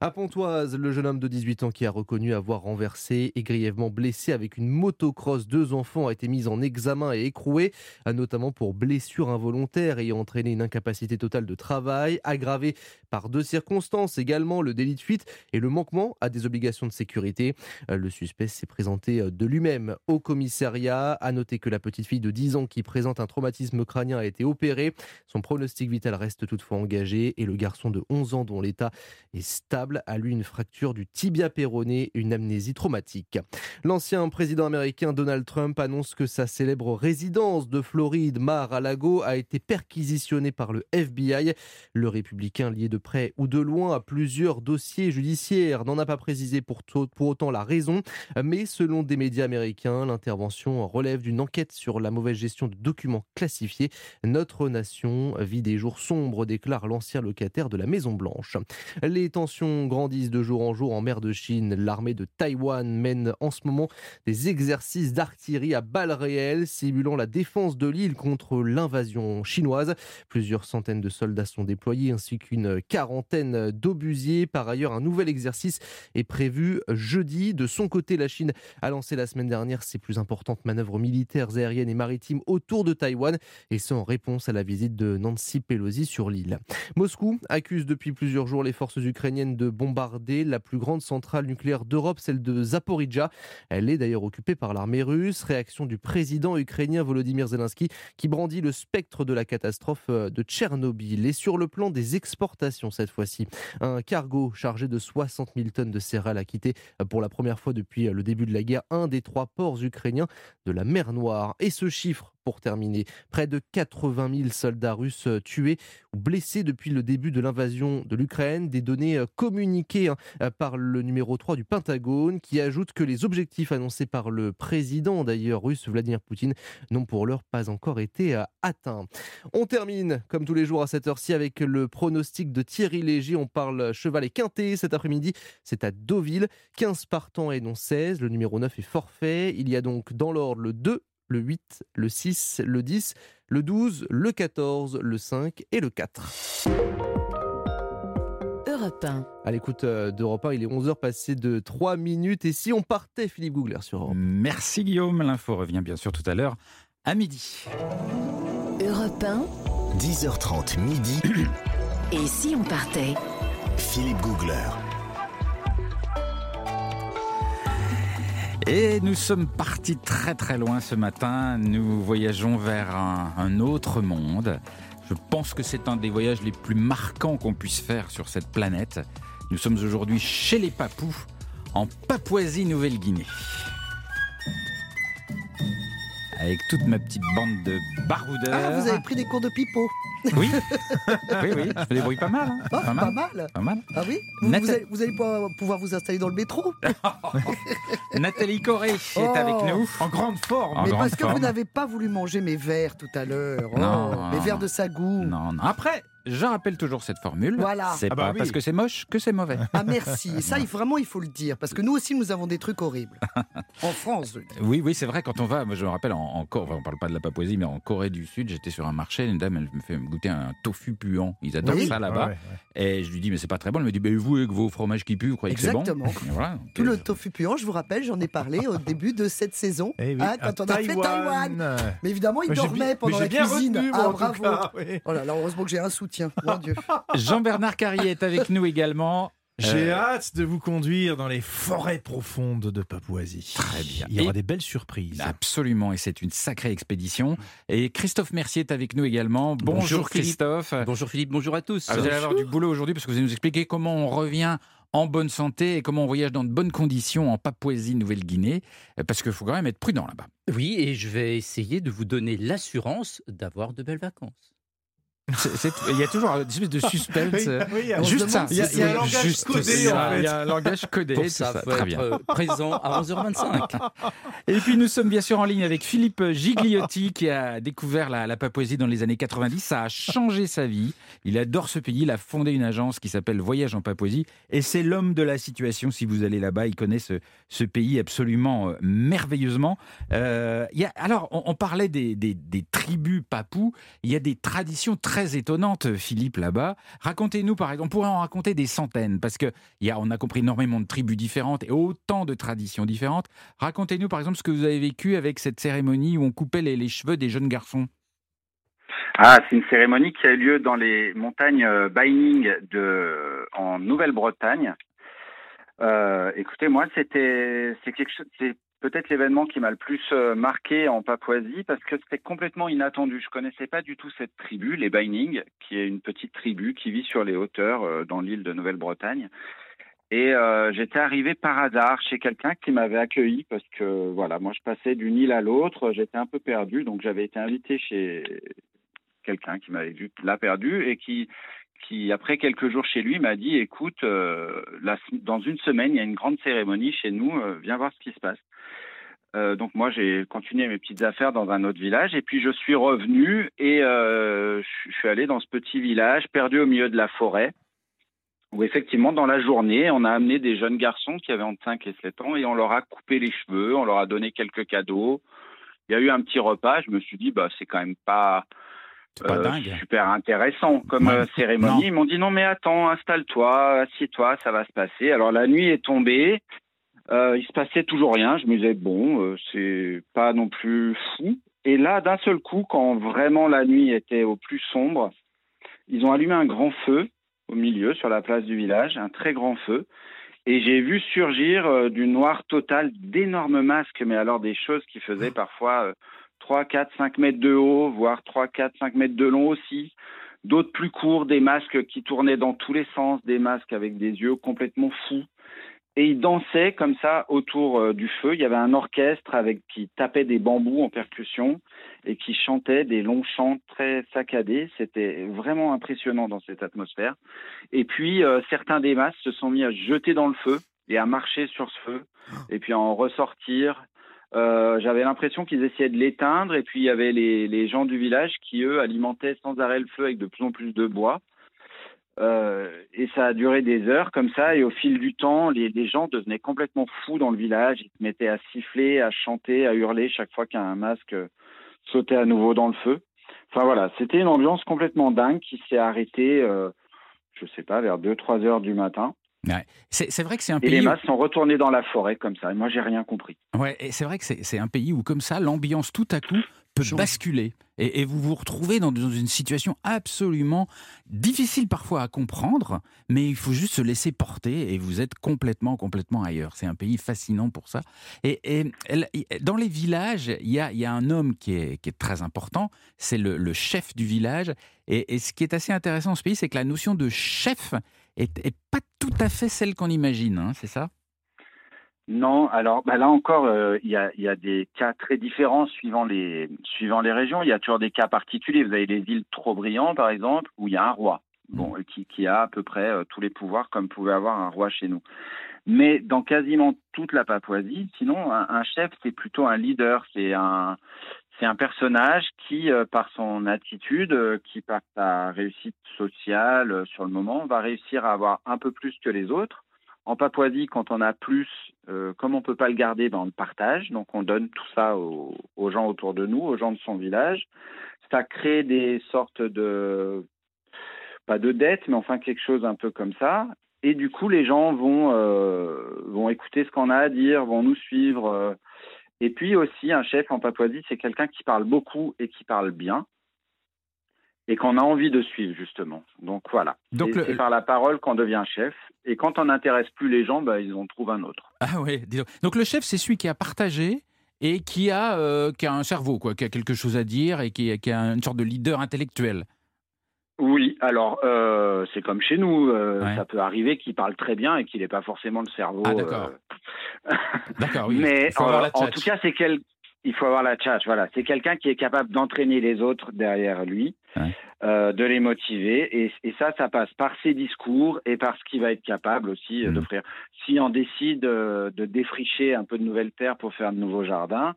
À Pontoise, le jeune homme de 18 ans qui a reconnu avoir renversé et grièvement blessé avec une motocross deux enfants a été mis en examen et écroué, notamment pour blessure involontaire ayant entraîné une incapacité totale de travail, aggravée par deux circonstances également, le délit de fuite et le manquement à des obligations de sécurité. Euh, Le suspect s'est présenté euh, de lui-même au commissariat. À noter que la petite fille de 10 ans qui présente un traumatisme crânien a été opérée. Son pronostic vital reste toutefois engagé et le garçon de 11 ans dont l'état est stable a lui une fracture du tibia péroné, une amnésie traumatique. L'ancien président américain Donald Trump annonce que sa célèbre résidence de Floride, Mar-a-Lago, a été perquisitionnée par le FBI. Le républicain lié de près ou de loin à plusieurs dossiers judiciaires n'en a pas précisé pour, pour autant la raison, mais selon des médias américains, l'intervention relève d'une enquête sur la mauvaise gestion de documents classifiés. Notre nation vit des jours sombres, déclare l'ancien locataire de la Maison Blanche. Les tensions grandissent de jour en jour en mer de Chine. L'armée de Taïwan mène en ce moment des exercices d'artillerie à balles réelles, simulant la défense de l'île contre l'invasion chinoise. Plusieurs centaines de soldats sont déployés ainsi qu'une quarantaine d'obusiers. Par ailleurs, un nouvel exercice est prévu jeudi. De son côté, la Chine a lancé la semaine dernière ses plus importantes manœuvres militaires aériennes et maritimes autour de Taïwan, et ce en réponse à la visite de Nancy Pelosi sur l'île. Moscou accuse depuis plusieurs jours les forces ukrainiennes de bombarder la plus grande centrale nucléaire d'Europe, celle de Zaporizhia. Elle est d'ailleurs occupée par l'armée russe. Réaction du président ukrainien Volodymyr Zelensky qui brandit le spectre de la catastrophe euh, de Tchernobyl. Et sur le plan des exportations cette fois-ci, un cargo chargé de 60 000 de céréales a quitté euh, pour la première fois depuis euh, le début de la guerre un des trois ports ukrainiens de la mer Noire. Et ce chiffre, pour terminer, près de 80 000 soldats russes euh, tués ou blessés depuis le début de l'invasion de l'Ukraine. Des données euh, communiquées hein, euh, par le numéro 3 du Pentagone qui ajoute que les objectifs annoncés par le président d'ailleurs russe Vladimir Poutine n'ont pour l'heure pas encore été atteints. On termine comme tous les jours à cette heure-ci avec le pronostic de Thierry Léger. On parle cheval et quintet cet après-midi. C'est à Deauville. 15 partants et non 16. Le numéro 9 est forfait. Il y a donc dans l'ordre le 2, le 8, le 6, le 10, le 12, le 14, le 5 et le 4. Europe 1. À l'écoute euh, d'Europe 1, il est 11h passé de 3 minutes. Et si on partait, Philippe Googler, sur Europe Merci Guillaume. L'info revient bien sûr tout à l'heure à midi. Europe Europe 1, 10h30 midi, et si on partait? Philippe Googler. Et nous sommes partis très très loin ce matin. Nous voyageons vers un, autre monde. Je pense que c'est un des voyages les plus marquants qu'on puisse faire sur cette planète. Nous sommes aujourd'hui chez les Papous, en Papouasie-Nouvelle-Guinée. Avec toute ma petite bande de baroudeurs. Ah, vous avez pris des cours de pipeau. Oui, oui, oui, je me débrouille pas mal. hein. Ah, Pas mal. pas mal. Pas mal. Ah oui? Vous, allez, vous allez pas pouvoir vous installer dans le métro? [laughs] Nathalie Corée est Oh. avec nous. En grande forme. En Mais grande parce que vous n'avez pas voulu manger mes verres tout à l'heure. Oh, Non, mes non, verres de sagou. Non, non. Après, je rappelle toujours cette formule. Voilà. C'est Ah bah pas oui. parce que c'est moche que c'est mauvais. Ah merci. Et [laughs] ça, il- vraiment, il faut le dire. Parce que nous aussi, nous avons des trucs horribles. [laughs] En France, je dis. Oui, oui, c'est vrai, quand on va, moi je me rappelle, en, en Corée, enfin, on parle pas de la Papouasie, mais en Corée du Sud, j'étais sur un marché, une dame, elle me fait goûter un tofu puant. Ils adorent Oui. ça là-bas. Ouais, ouais. Et je lui dis, mais c'est pas très bon. Elle me dit, ben vous, avec vos fromages qui puent, vous croyez que c'est bon Exactement. Voilà, Tout le tofu puant, je vous rappelle, j'en ai parlé au [laughs] début de cette saison. Eh oui, hein, à quand on a fait Taïwan. Mais évidemment, il Mais dormait pendant mais la bien cuisine. retenu, ah, bravo. cas, oui. Oh là là, heureusement que j'ai un soutien. Mon Dieu. [laughs] Jean-Bernard Carrier est avec nous également. J'ai Euh, hâte de vous conduire dans les forêts profondes de Papouasie. Très bien. Il y aura Et- des belles surprises. Absolument, et c'est une sacrée expédition. Et Christophe Mercier est avec nous également. Bonjour. Christophe. Bonjour Philippe, bonjour à tous. Ah, vous allez avoir du boulot aujourd'hui parce que vous allez nous expliquer comment on revient en bonne santé et comment on voyage dans de bonnes conditions en Papouasie-Nouvelle-Guinée. Euh, Parce qu'il faut quand même être prudent là-bas. Oui, et je vais essayer de vous donner l'assurance d'avoir de belles vacances. Il y a toujours une espèce de suspense. Oui, euh, oui, Juste ça. Il y a- il y a un langage codé. Il y a un langage codé. Pour ça, ça. faut Très être bien. euh, présent à 11h25. Et puis nous sommes bien sûr en ligne avec Philippe Gigliotti qui a découvert la, la Papouasie dans les années 90. Ça a changé sa vie. Il adore ce pays. Il a fondé une agence qui s'appelle Voyage en Papouasie. Et c'est l'homme de la situation. Si vous allez là-bas, il connaît ce, ce pays absolument euh, merveilleusement. Euh, il y a, alors, on, on parlait des, des- des tribus papous. Il y a des traditions très étonnantes, Philippe, là-bas. Racontez-nous, par exemple, on pourrait en raconter des centaines parce que y a, on a compris énormément de tribus différentes et autant de traditions différentes. Racontez-nous par exemple ce que vous avez vécu avec cette cérémonie où on coupait les, cheveux des jeunes garçons. Ah, c'est une cérémonie qui a eu lieu dans les montagnes euh, Baining de en Nouvelle-Bretagne. Euh, écoutez, moi, c'était c'est quelque chose, c'est peut-être l'événement qui m'a le plus euh, marqué en Papouasie parce que c'était complètement inattendu. Je connaissais pas du tout cette tribu, les Baining, qui est une petite tribu qui vit sur les hauteurs euh, dans l'île de Nouvelle-Bretagne. Et euh, j'étais arrivé par hasard chez quelqu'un qui m'avait accueilli parce que voilà, moi je passais d'une île à l'autre, j'étais un peu perdu, donc j'avais été invité chez quelqu'un qui m'avait vu là perdu et qui qui après quelques jours chez lui m'a dit écoute dans une semaine il y a une grande cérémonie chez nous viens voir ce qui se passe Euh, donc moi j'ai continué mes petites affaires dans un autre village et puis je suis revenu et euh, je suis allé dans ce petit village perdu au milieu de la forêt où effectivement dans la journée on a amené des jeunes garçons qui avaient entre 5 et 7 ans et on leur a coupé les cheveux on leur a donné quelques cadeaux il y a eu un petit repas je me suis dit bah c'est quand même pas euh, dingue. super intéressant comme Ouais. euh, cérémonie. Non. Ils m'ont dit non mais attends, installe-toi, assieds-toi, ça va se passer. Alors la nuit est tombée, euh, il se passait toujours rien. Je me disais bon, euh, c'est pas non plus fou. Et là, d'un seul coup, quand vraiment la nuit était au plus sombre, ils ont allumé un grand feu au milieu, sur la place du village, un très grand feu. Et j'ai vu surgir euh, du noir total d'énormes masques, mais alors des choses qui faisaient parfois euh, 3, 4, 5 mètres de haut, voire 3, 4, 5 mètres de long aussi. D'autres plus courts, des masques qui tournaient dans tous les sens, des masques avec des yeux complètement fous. Et ils dansaient comme ça autour euh, du feu. Il y avait un orchestre avec qui tapait des bambous en percussion et qui chantait des longs chants très saccadés. C'était vraiment impressionnant dans cette atmosphère. Et puis euh, certains des masques se sont mis à jeter dans le feu et à marcher sur ce feu et puis à en ressortir. Euh, J'avais l'impression qu'ils essayaient de l'éteindre et puis il y avait les, les gens du village qui eux alimentaient sans arrêt le feu avec de plus en plus de bois. Euh, et ça a duré des heures comme ça. Et au fil du temps, les, les gens devenaient complètement fous dans le village. Ils se mettaient à siffler, à chanter, à hurler chaque fois qu'un masque sautait à nouveau dans le feu. Enfin voilà, c'était une ambiance complètement dingue qui s'est arrêtée, euh, je sais pas, vers 2-3 heures du matin. Ouais. C'est vrai que c'est un Et les pays. où- masques sont retournés dans la forêt comme ça. Et moi, j'ai rien compris. Ouais, et c'est vrai que c'est un pays où, comme ça, l'ambiance tout à coup peut Change. basculer. Et, et vous vous retrouvez dans, dans une situation absolument difficile parfois à comprendre, mais il faut juste se laisser porter et vous êtes complètement, complètement ailleurs. C'est un pays fascinant pour ça. Et, dans les villages, il y a, il y a un homme qui est, qui est très important, c'est le, le chef du village. Et, et ce qui est assez intéressant dans ce pays, c'est que la notion de chef est, est pas tout à fait celle qu'on imagine, hein, c'est ça? Non, alors bah là encore, euh, il y, a, il y a des cas très différents suivant les, suivant les régions. Il y a toujours des cas particuliers. Vous avez les îles Trop-Brillant, par exemple, où il y a un roi bon, qui, qui a à peu près euh, tous les pouvoirs comme pouvait avoir un roi chez nous. Mais dans quasiment toute la Papouasie, sinon, un, un chef, c'est plutôt un leader. C'est un, c'est un personnage qui, euh, par son attitude, euh, qui par sa réussite sociale euh, sur le moment, va réussir à avoir un peu plus que les autres. En Papouasie, quand on a plus, euh, comme on peut pas le garder, ben on le partage. Donc on donne tout ça aux, aux gens autour de nous, aux gens de son village. Ça crée des sortes de, pas de dettes, mais enfin quelque chose un peu comme ça. Et du coup, les gens vont euh, vont écouter ce qu'on a à dire, vont nous suivre. euh. Et puis aussi, un chef en Papouasie, c'est quelqu'un qui parle beaucoup et qui parle bien et qu'on a envie de suivre justement. Donc voilà. Donc C'est- le- c'est par la parole qu'on devient chef. Et quand on n'intéresse plus les gens, bah, ils en trouvent un autre. Ah dis donc. Donc le chef, c'est celui qui a partagé et qui a, euh, qui a un cerveau, quoi, qui a quelque chose à dire et qui, qui a une sorte de leader intellectuel. Oui, alors euh, c'est comme chez nous, euh, Ouais. ça peut arriver qu'il parle très bien et qu'il n'ait pas forcément le cerveau. Ah, d'accord. [laughs] D'accord, oui. Mais en tout cas, c'est quel... il faut avoir la tchatch. Voilà, c'est quelqu'un qui est capable d'entraîner les autres derrière lui, Ouais. euh, de les motiver, et, et ça, ça passe par ses discours et par ce qu'il va être capable aussi euh, Mhm. d'offrir. Si on décide euh, de défricher un peu de nouvelles terres pour faire de nouveaux jardins.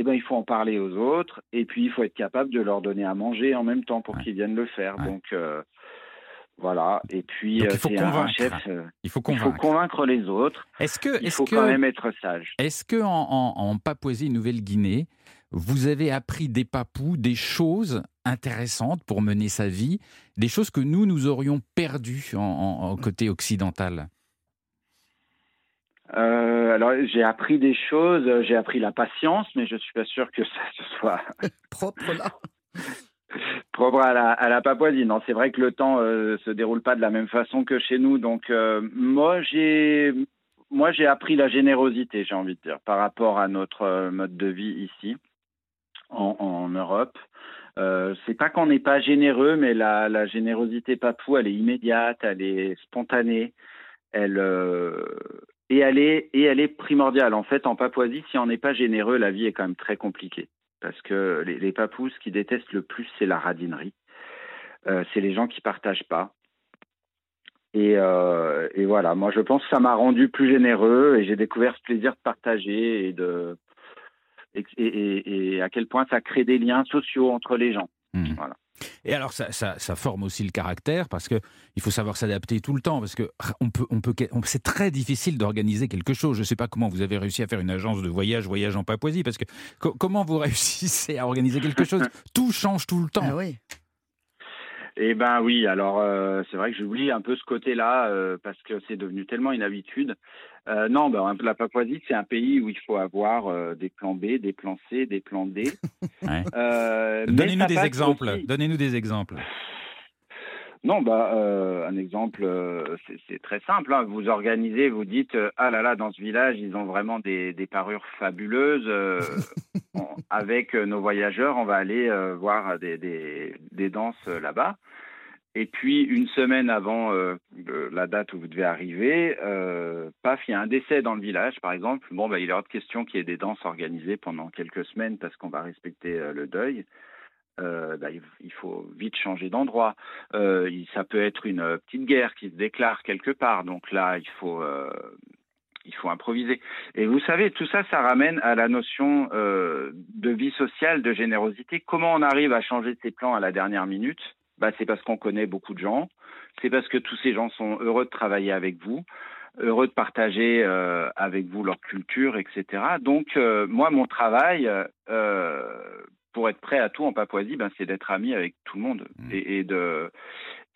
Eh ben, il faut en parler aux autres et puis il faut être capable de leur donner à manger en même temps pour Ouais. qu'ils viennent le faire. Ouais. Donc euh, voilà. Et puis Donc, il faut un convaincre. chef. Il faut il faut convaincre. les autres. Est-ce que, Il est-ce faut que, quand même être sage. est-ce que en, en- en Papouasie Nouvelle-Guinée, vous avez appris des papous des choses intéressantes pour mener sa vie, des choses que nous nous aurions perdues en, en- en côté occidental? Euh, alors j'ai appris des choses. J'ai appris la patience, mais je suis pas sûr que ça ce [laughs] soit Propre là. [laughs] propre à la, à la Papouasie. Non, c'est vrai que le temps euh, se déroule pas de la même façon que chez nous. Donc euh, moi j'ai moi j'ai appris la générosité, j'ai envie de dire, par rapport à notre euh, mode de vie ici en, en Europe. Euh, c'est pas qu'on n'est pas généreux, mais la, la générosité papou, elle est immédiate, elle est spontanée, elle euh, et elle est et elle est primordiale. En fait, en Papouasie, si on n'est pas généreux, la vie est quand même très compliquée parce que les, les papous, ce qu'ils détestent le plus, c'est la radinerie. Euh, c'est les gens qui partagent pas. Et, euh, et voilà, moi je pense que ça m'a rendu plus généreux et j'ai découvert ce plaisir de partager et de et, et- à quel point ça crée des liens sociaux entre les gens. Hmm. Voilà. Et alors, ça, ça- forme aussi le caractère parce que il faut savoir s'adapter tout le temps parce que on peut, on peut, c'est très difficile d'organiser quelque chose. Je ne sais pas comment vous avez réussi à faire une agence de voyage, voyage en Papouasie, parce que co- comment vous [laughs] réussissez à organiser quelque chose? Tout change tout le temps. Ah oui. Eh ben oui, alors euh, c'est vrai que j'oublie un peu ce côté-là euh, parce que c'est devenu tellement une habitude. Euh, non, ben, la Papouasie, c'est un pays où il faut avoir euh, des plans B, des plans C, des plans D. [laughs] Ouais. Euh, Donnez-nous des exemples. Donnez-nous des exemples. Non, bah, euh, un exemple, euh, c'est- très simple. hein. Vous organisez, vous dites, euh, ah là là, dans ce village, ils ont vraiment des, des parures fabuleuses. [laughs] on- avec nos voyageurs, on va aller voir des, des, des danses là-bas. Et puis, une semaine avant la date où vous devez arriver, paf, il y a un décès dans le village, par exemple. Bon, bah, il est hors de question qu'il y ait des danses organisées pendant quelques semaines parce qu'on va respecter le deuil. Euh, bah, il, faut vite changer d'endroit. Euh, ça peut être une euh, petite guerre qui se déclare quelque part. Donc là, il faut, euh, il faut improviser. Et vous savez, tout ça, ça ramène à la notion euh, de vie sociale, de générosité. Comment on arrive à changer ses plans à la dernière minute? Bah, C'est parce qu'on connaît beaucoup de gens. C'est parce que tous ces gens sont heureux de travailler avec vous heureux de partager euh, avec vous leur culture, etc. Donc, euh, moi, mon travail, euh, pour être prêt à tout en Papouasie, ben, c'est d'être ami avec tout le monde Mmh. et, et de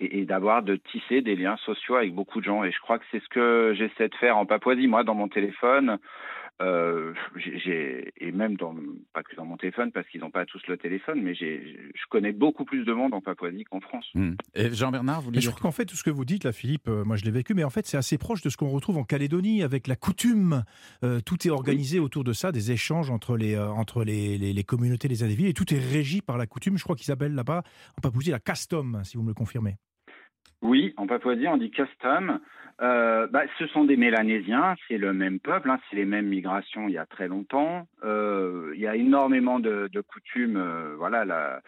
et, et d'avoir de tisser des liens sociaux avec beaucoup de gens. Et je crois que c'est ce que j'essaie de faire en Papouasie. Moi, dans mon téléphone, Euh, j'ai- et même dans pas que dans mon téléphone parce qu'ils n'ont pas tous le téléphone, mais j'ai je connais beaucoup plus de monde en Papouasie qu'en France. Hmm. Et Jean-Bernard, vous Mais voulez je dire crois qu'en fait, tout ce que vous dites là, Philippe, euh, moi je l'ai vécu, mais en fait, c'est assez proche de ce qu'on retrouve en Calédonie avec la coutume. Euh, tout est organisé autour de ça, des échanges entre les, euh, entre les, les, les communautés, les individus, et tout est régi par la coutume. Je crois qu'ils s'appellent là-bas, en Papouasie, la custom, si vous me le confirmez. Oui, en Papouasie, on dit custom. Euh, bah, ce sont des Mélanésiens, c'est le même peuple, hein, c'est les mêmes migrations il y a très longtemps. Euh, il y a énormément de, de coutumes, euh, voilà, la-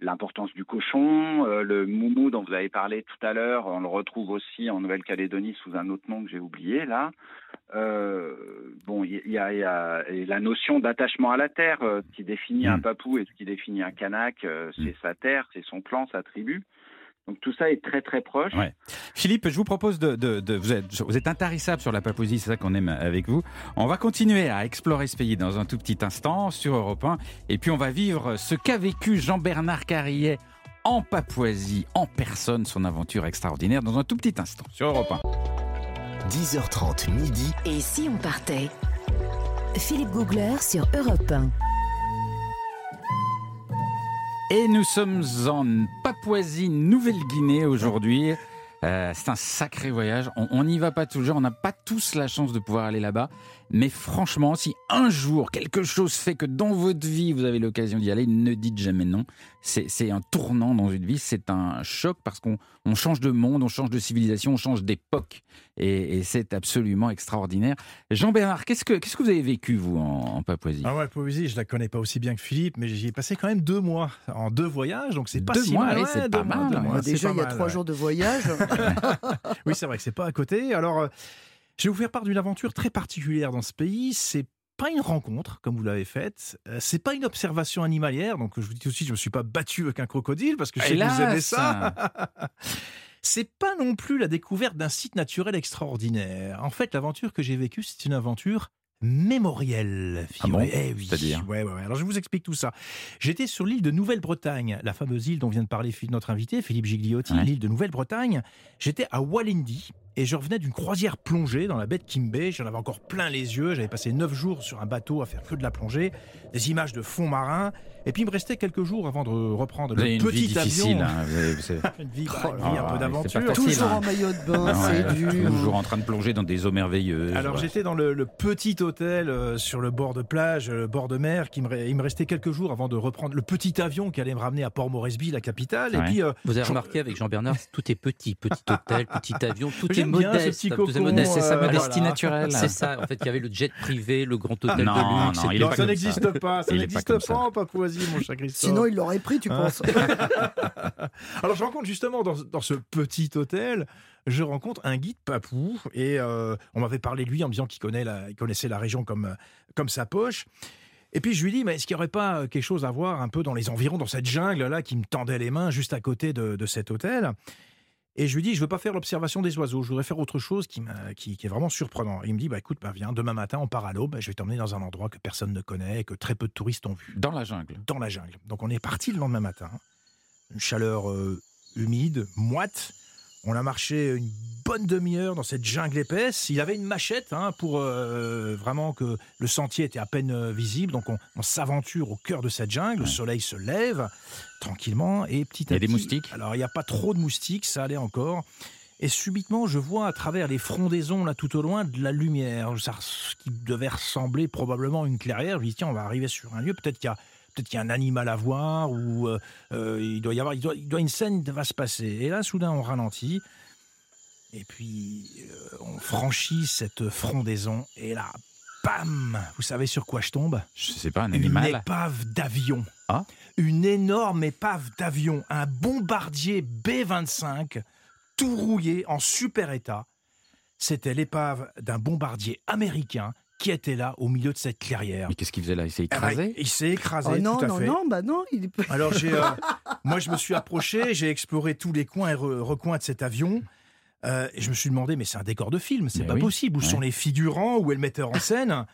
l'importance du cochon, euh, le moumou dont vous avez parlé tout à l'heure, on le retrouve aussi en Nouvelle-Calédonie sous un autre nom que j'ai oublié là. Euh, bon, il y, a, il y a et la notion d'attachement à la terre, euh, ce qui définit un Mm. papou et ce qui définit un kanak, c'est sa terre, c'est son clan, sa tribu. Donc tout ça est très très proche. Ouais. Philippe, je vous propose de, de- de- vous, êtes, vous êtes intarissable sur la Papouasie, c'est ça qu'on aime avec vous. On va continuer à explorer ce pays dans un tout petit instant sur Europe 1, et puis on va vivre ce qu'a vécu Jean-Bernard Carrier en Papouasie, en personne, son aventure extraordinaire dans un tout petit instant sur Europe 1. 10h30 midi. Et si on partait? Philippe Googler sur Europe 1. Et nous sommes en Papouasie, Nouvelle-Guinée aujourd'hui. Euh, c'est un sacré voyage. On n'y va pas toujours, on n'a pas tous la chance de pouvoir aller là-bas. Mais franchement, si un jour quelque chose fait que dans votre vie vous avez l'occasion d'y aller, ne dites jamais non. C'est un tournant dans une vie, c'est un choc parce qu'on on change de monde, on change de civilisation, on change d'époque. Et, et c'est absolument extraordinaire. Jean-Bernard, qu'est-ce que, qu'est-ce que vous avez vécu, vous, en, en Papouasie? Ah ouais, Papouasie, je la connais pas aussi bien que Philippe, mais j'y ai passé quand même deux mois en deux voyages, donc c'est pas Deux si mois, mal. Ouais, c'est pas mois, mal, mois, Déjà, pas il y a mal, trois ouais. jours de voyage. [laughs] Oui, c'est vrai que c'est pas à côté. Alors, euh, je vais vous faire part d'une aventure très particulière dans ce pays. C'est pas une rencontre comme vous l'avez faite. Euh, c'est pas une observation animalière. Donc, je vous dis tout de suite, je me suis pas battu avec un crocodile parce que je sais que vous aimez ça. [laughs] c'est pas non plus la découverte d'un site naturel extraordinaire. En fait, l'aventure que j'ai vécue, c'est une aventure mémorielle. Ah bon Eh oui. C'est-à-dire? ouais, ouais, ouais. Alors je vous explique tout ça. J'étais sur l'île de Nouvelle-Bretagne, la fameuse île dont vient de parler notre invité, Philippe Gigliotti, l'île de Nouvelle-Bretagne. J'étais à Walendi et je revenais d'une croisière plongée dans la baie de Kimbe. J'en avais encore plein les yeux. J'avais passé neuf jours sur un bateau à faire que de la plongée, des images de fond marin. Et puis il me restait quelques jours avant de reprendre le une vie petit difficile. avion. hein, vous avez- vous savez- [laughs] Une vie, Oh bah, une là vie un peu d'aventure. facile, Toujours hein. en maillot de bain, Ah ouais, c'est dur. Toujours en train de plonger dans des eaux merveilleuses. Alors Ouais. j'étais dans le, le petit hôtel euh, sur le bord de plage, le bord de mer, qui me, il me restait quelques jours avant de reprendre le petit avion qui allait me ramener à Port Moresby, la capitale. Ouais. Et puis euh, Vous avez Jean- remarqué avec Jean-Bernard, tout est petit, petit hôtel, petit avion, tout est J'aime bien ce modeste. C'est sa euh, modestie voilà. naturelle. C'est ça, en fait, il y avait le jet privé, le grand hôtel non, de luxe. non, il est pas ça n'existe pas, ça n'existe pas, en Papouasie, mon cher Christophe. Sinon, il l'aurait pris, tu Hein penses [laughs] Alors je rencontre justement dans, dans ce petit hôtel, je rencontre un guide papou et euh, on m'avait parlé de lui en me disant qu'il connaît la- il connaissait la région comme, euh, comme sa poche. Et puis je lui dis, mais est-ce qu'il n'y aurait pas quelque chose à voir un peu dans les environs, dans cette jungle-là qui me tendait les mains juste à côté de, de cet hôtel? Et je lui dis, je veux pas faire l'observation des oiseaux, je voudrais faire autre chose qui, m'a- qui, qui est vraiment surprenant. Et il me dit, bah écoute, bah, viens, demain matin, on part à l'aube, je vais t'emmener dans un endroit que personne ne connaît et que très peu de touristes ont vu Dans la jungle. dans la jungle. Donc on est parti le lendemain matin. Une chaleur euh, humide, moite. On a marché une bonne demi-heure dans cette jungle épaisse. Il avait une machette hein, pour euh, vraiment que le sentier était à peine euh, visible. Donc on, on s'aventure au cœur de cette jungle. Le soleil se lève tranquillement et petit Il y à a des petit- moustiques? Alors il n'y a pas trop de moustiques, ça allait encore. Et subitement, je vois à travers les frondaisons là tout au loin de la lumière, ça, ce qui devait ressembler probablement à une clairière. Je me dis tiens, on va arriver sur un lieu. Peut-être qu'il y a peut-être qu'il y a un animal à voir ou euh, euh, il doit y avoir, il doit, il doit- une scène va se passer. Et là, soudain, on ralentit. Et puis, euh, on franchit cette frondaison. Et là, bam Vous savez sur quoi je tombe? Je sais pas, un Une animal. épave d'avion. Ah. Une énorme épave d'avion. Un bombardier B-25, tout rouillé, en super état. C'était l'épave d'un bombardier américain qui était là au milieu de cette clairière. Mais qu'est-ce qu'il faisait là? Il s'est Ah ouais, écrasé? Il s'est écrasé, Oh non, tout à non, fait. non, bah non, il est Alors j'ai, euh, [laughs] moi je me suis approché, j'ai exploré tous les coins et re- recoins de cet avion. euh, et je me suis demandé, mais c'est un décor de film, c'est Mais pas oui, possible. Où ouais. sont les figurants? Où est le metteur en scène?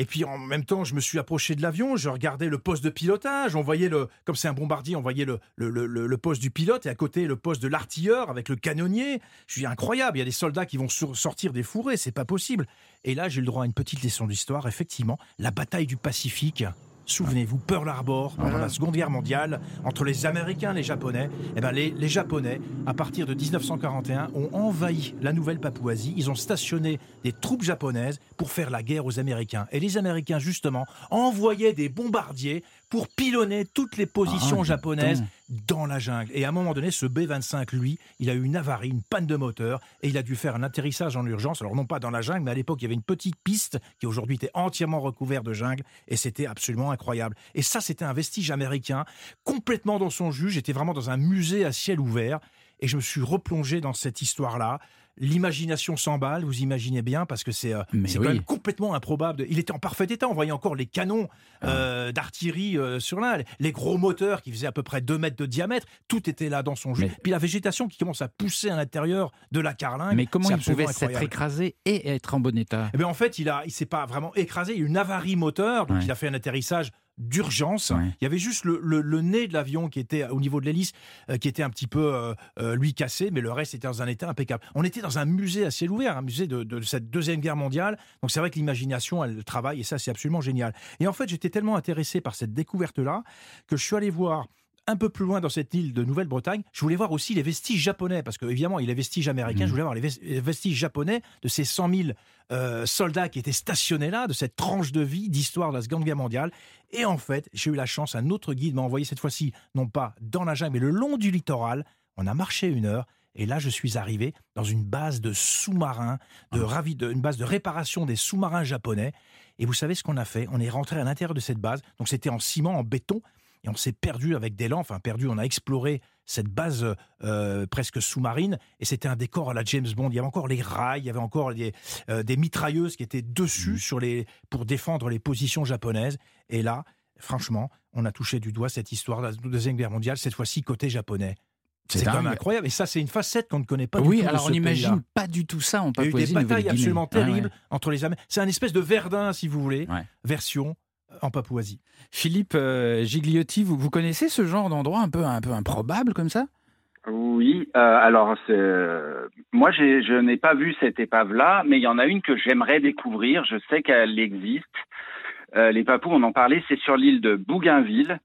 Et puis en même temps, je me suis approché de l'avion, je regardais le poste de pilotage, on voyait le, comme c'est un bombardier, on voyait le, le, le, poste du pilote et à côté le poste de l'artilleur avec le canonnier. Je suis incroyable, il y a des soldats qui vont sortir des fourrés, c'est pas possible. Et là, j'ai le droit à une petite leçon d'histoire, effectivement, la bataille du Pacifique. Souvenez-vous, Pearl Harbor, pendant la Seconde Guerre mondiale, entre les Américains et les Japonais. Eh ben, les, les Japonais, à partir de 1941, ont envahi la Nouvelle-Papouasie. Ils ont stationné des troupes japonaises pour faire la guerre aux Américains. Et les Américains, justement, envoyaient des bombardiers pour pilonner toutes les positions Ah, japonaises dans la jungle. Et à un moment donné, ce B-25, lui, il a eu une avarie, une panne de moteur, et il a dû faire un atterrissage en urgence. Alors non pas dans la jungle, mais à l'époque, il y avait une petite piste qui aujourd'hui était entièrement recouverte de jungle, et c'était absolument incroyable. Et ça, c'était un vestige américain, complètement dans son jus. J'étais vraiment dans un musée à ciel ouvert, et je me suis replongé dans cette histoire-là. L'imagination s'emballe, vous imaginez bien, parce que c'est euh, oui. quand même complètement improbable. Il était en parfait état, on voyait encore les canons Ah. euh, d'artillerie euh, sur là, les gros moteurs qui faisaient à peu près 2 mètres de diamètre, tout était là dans son. Mais- Puis la végétation qui commence à pousser à l'intérieur de la carlingue. Mais comment il pouvait s'être écrasé et être en bon état? Eh bien, en fait, il a, il s'est pas vraiment écrasé. Il y a eu une avarie moteur, donc Ouais. il a fait un atterrissage d'urgence. Ouais. Il y avait juste le, le- le nez de l'avion qui était au niveau de l'hélice, euh, qui était un petit peu euh, euh, lui cassé, mais le reste était dans un état impeccable. On était dans un musée à ciel ouvert, un musée de, de cette deuxième guerre mondiale. Donc c'est vrai que l'imagination, elle travaille et ça, c'est absolument génial. Et en fait, j'étais tellement intéressé par cette découverte-là que je suis allé voir. Un peu plus loin dans cette île de Nouvelle-Bretagne, je voulais voir aussi les vestiges japonais, parce que évidemment, il y a les vestiges américains, Mhm. je voulais voir les ves- les vestiges japonais de ces 100 000 euh, soldats qui étaient stationnés là, de cette tranche de vie d'histoire de la Seconde Guerre mondiale. Et en fait, j'ai eu la chance, un autre guide m'a envoyé cette fois-ci, non pas dans la jungle, mais le long du littoral. On a marché une heure. Et là, je suis arrivé dans une base de sous-marins, de ravi, de, une base de réparation des sous-marins japonais. Et vous savez ce qu'on a fait? On est rentré à l'intérieur de cette base. Donc c'était en ciment, en béton. Et on s'est perdu avec des lampes. Enfin, perdu, on a exploré cette base euh, presque sous-marine. Et c'était un décor à la James Bond. Il y avait encore les rails, il y avait encore des, euh, des mitrailleuses qui étaient dessus sur les, pour défendre les positions japonaises. Et là, franchement, on a touché du doigt cette histoire de la Deuxième Guerre mondiale, cette fois-ci côté japonais. C'est quand même incroyable. Et ça, c'est une facette qu'on ne connaît pas du Oui, tout. alors on n'imagine pas du tout ça en Il y a eu des Papouasie batailles absolument Ah ouais. terribles entre les Américains. C'est un espèce de Verdun, si vous voulez, Ouais. version en Papouasie. Philippe euh, Gigliotti, vous, vous connaissez ce genre d'endroit un peu, un peu improbable comme ça? Oui, euh, alors euh, moi j'ai- je n'ai pas vu cette épave-là, mais il y en a une que j'aimerais découvrir. Je sais qu'elle existe. Euh, les Papous, on en parlait, c'est sur l'île de Bougainville.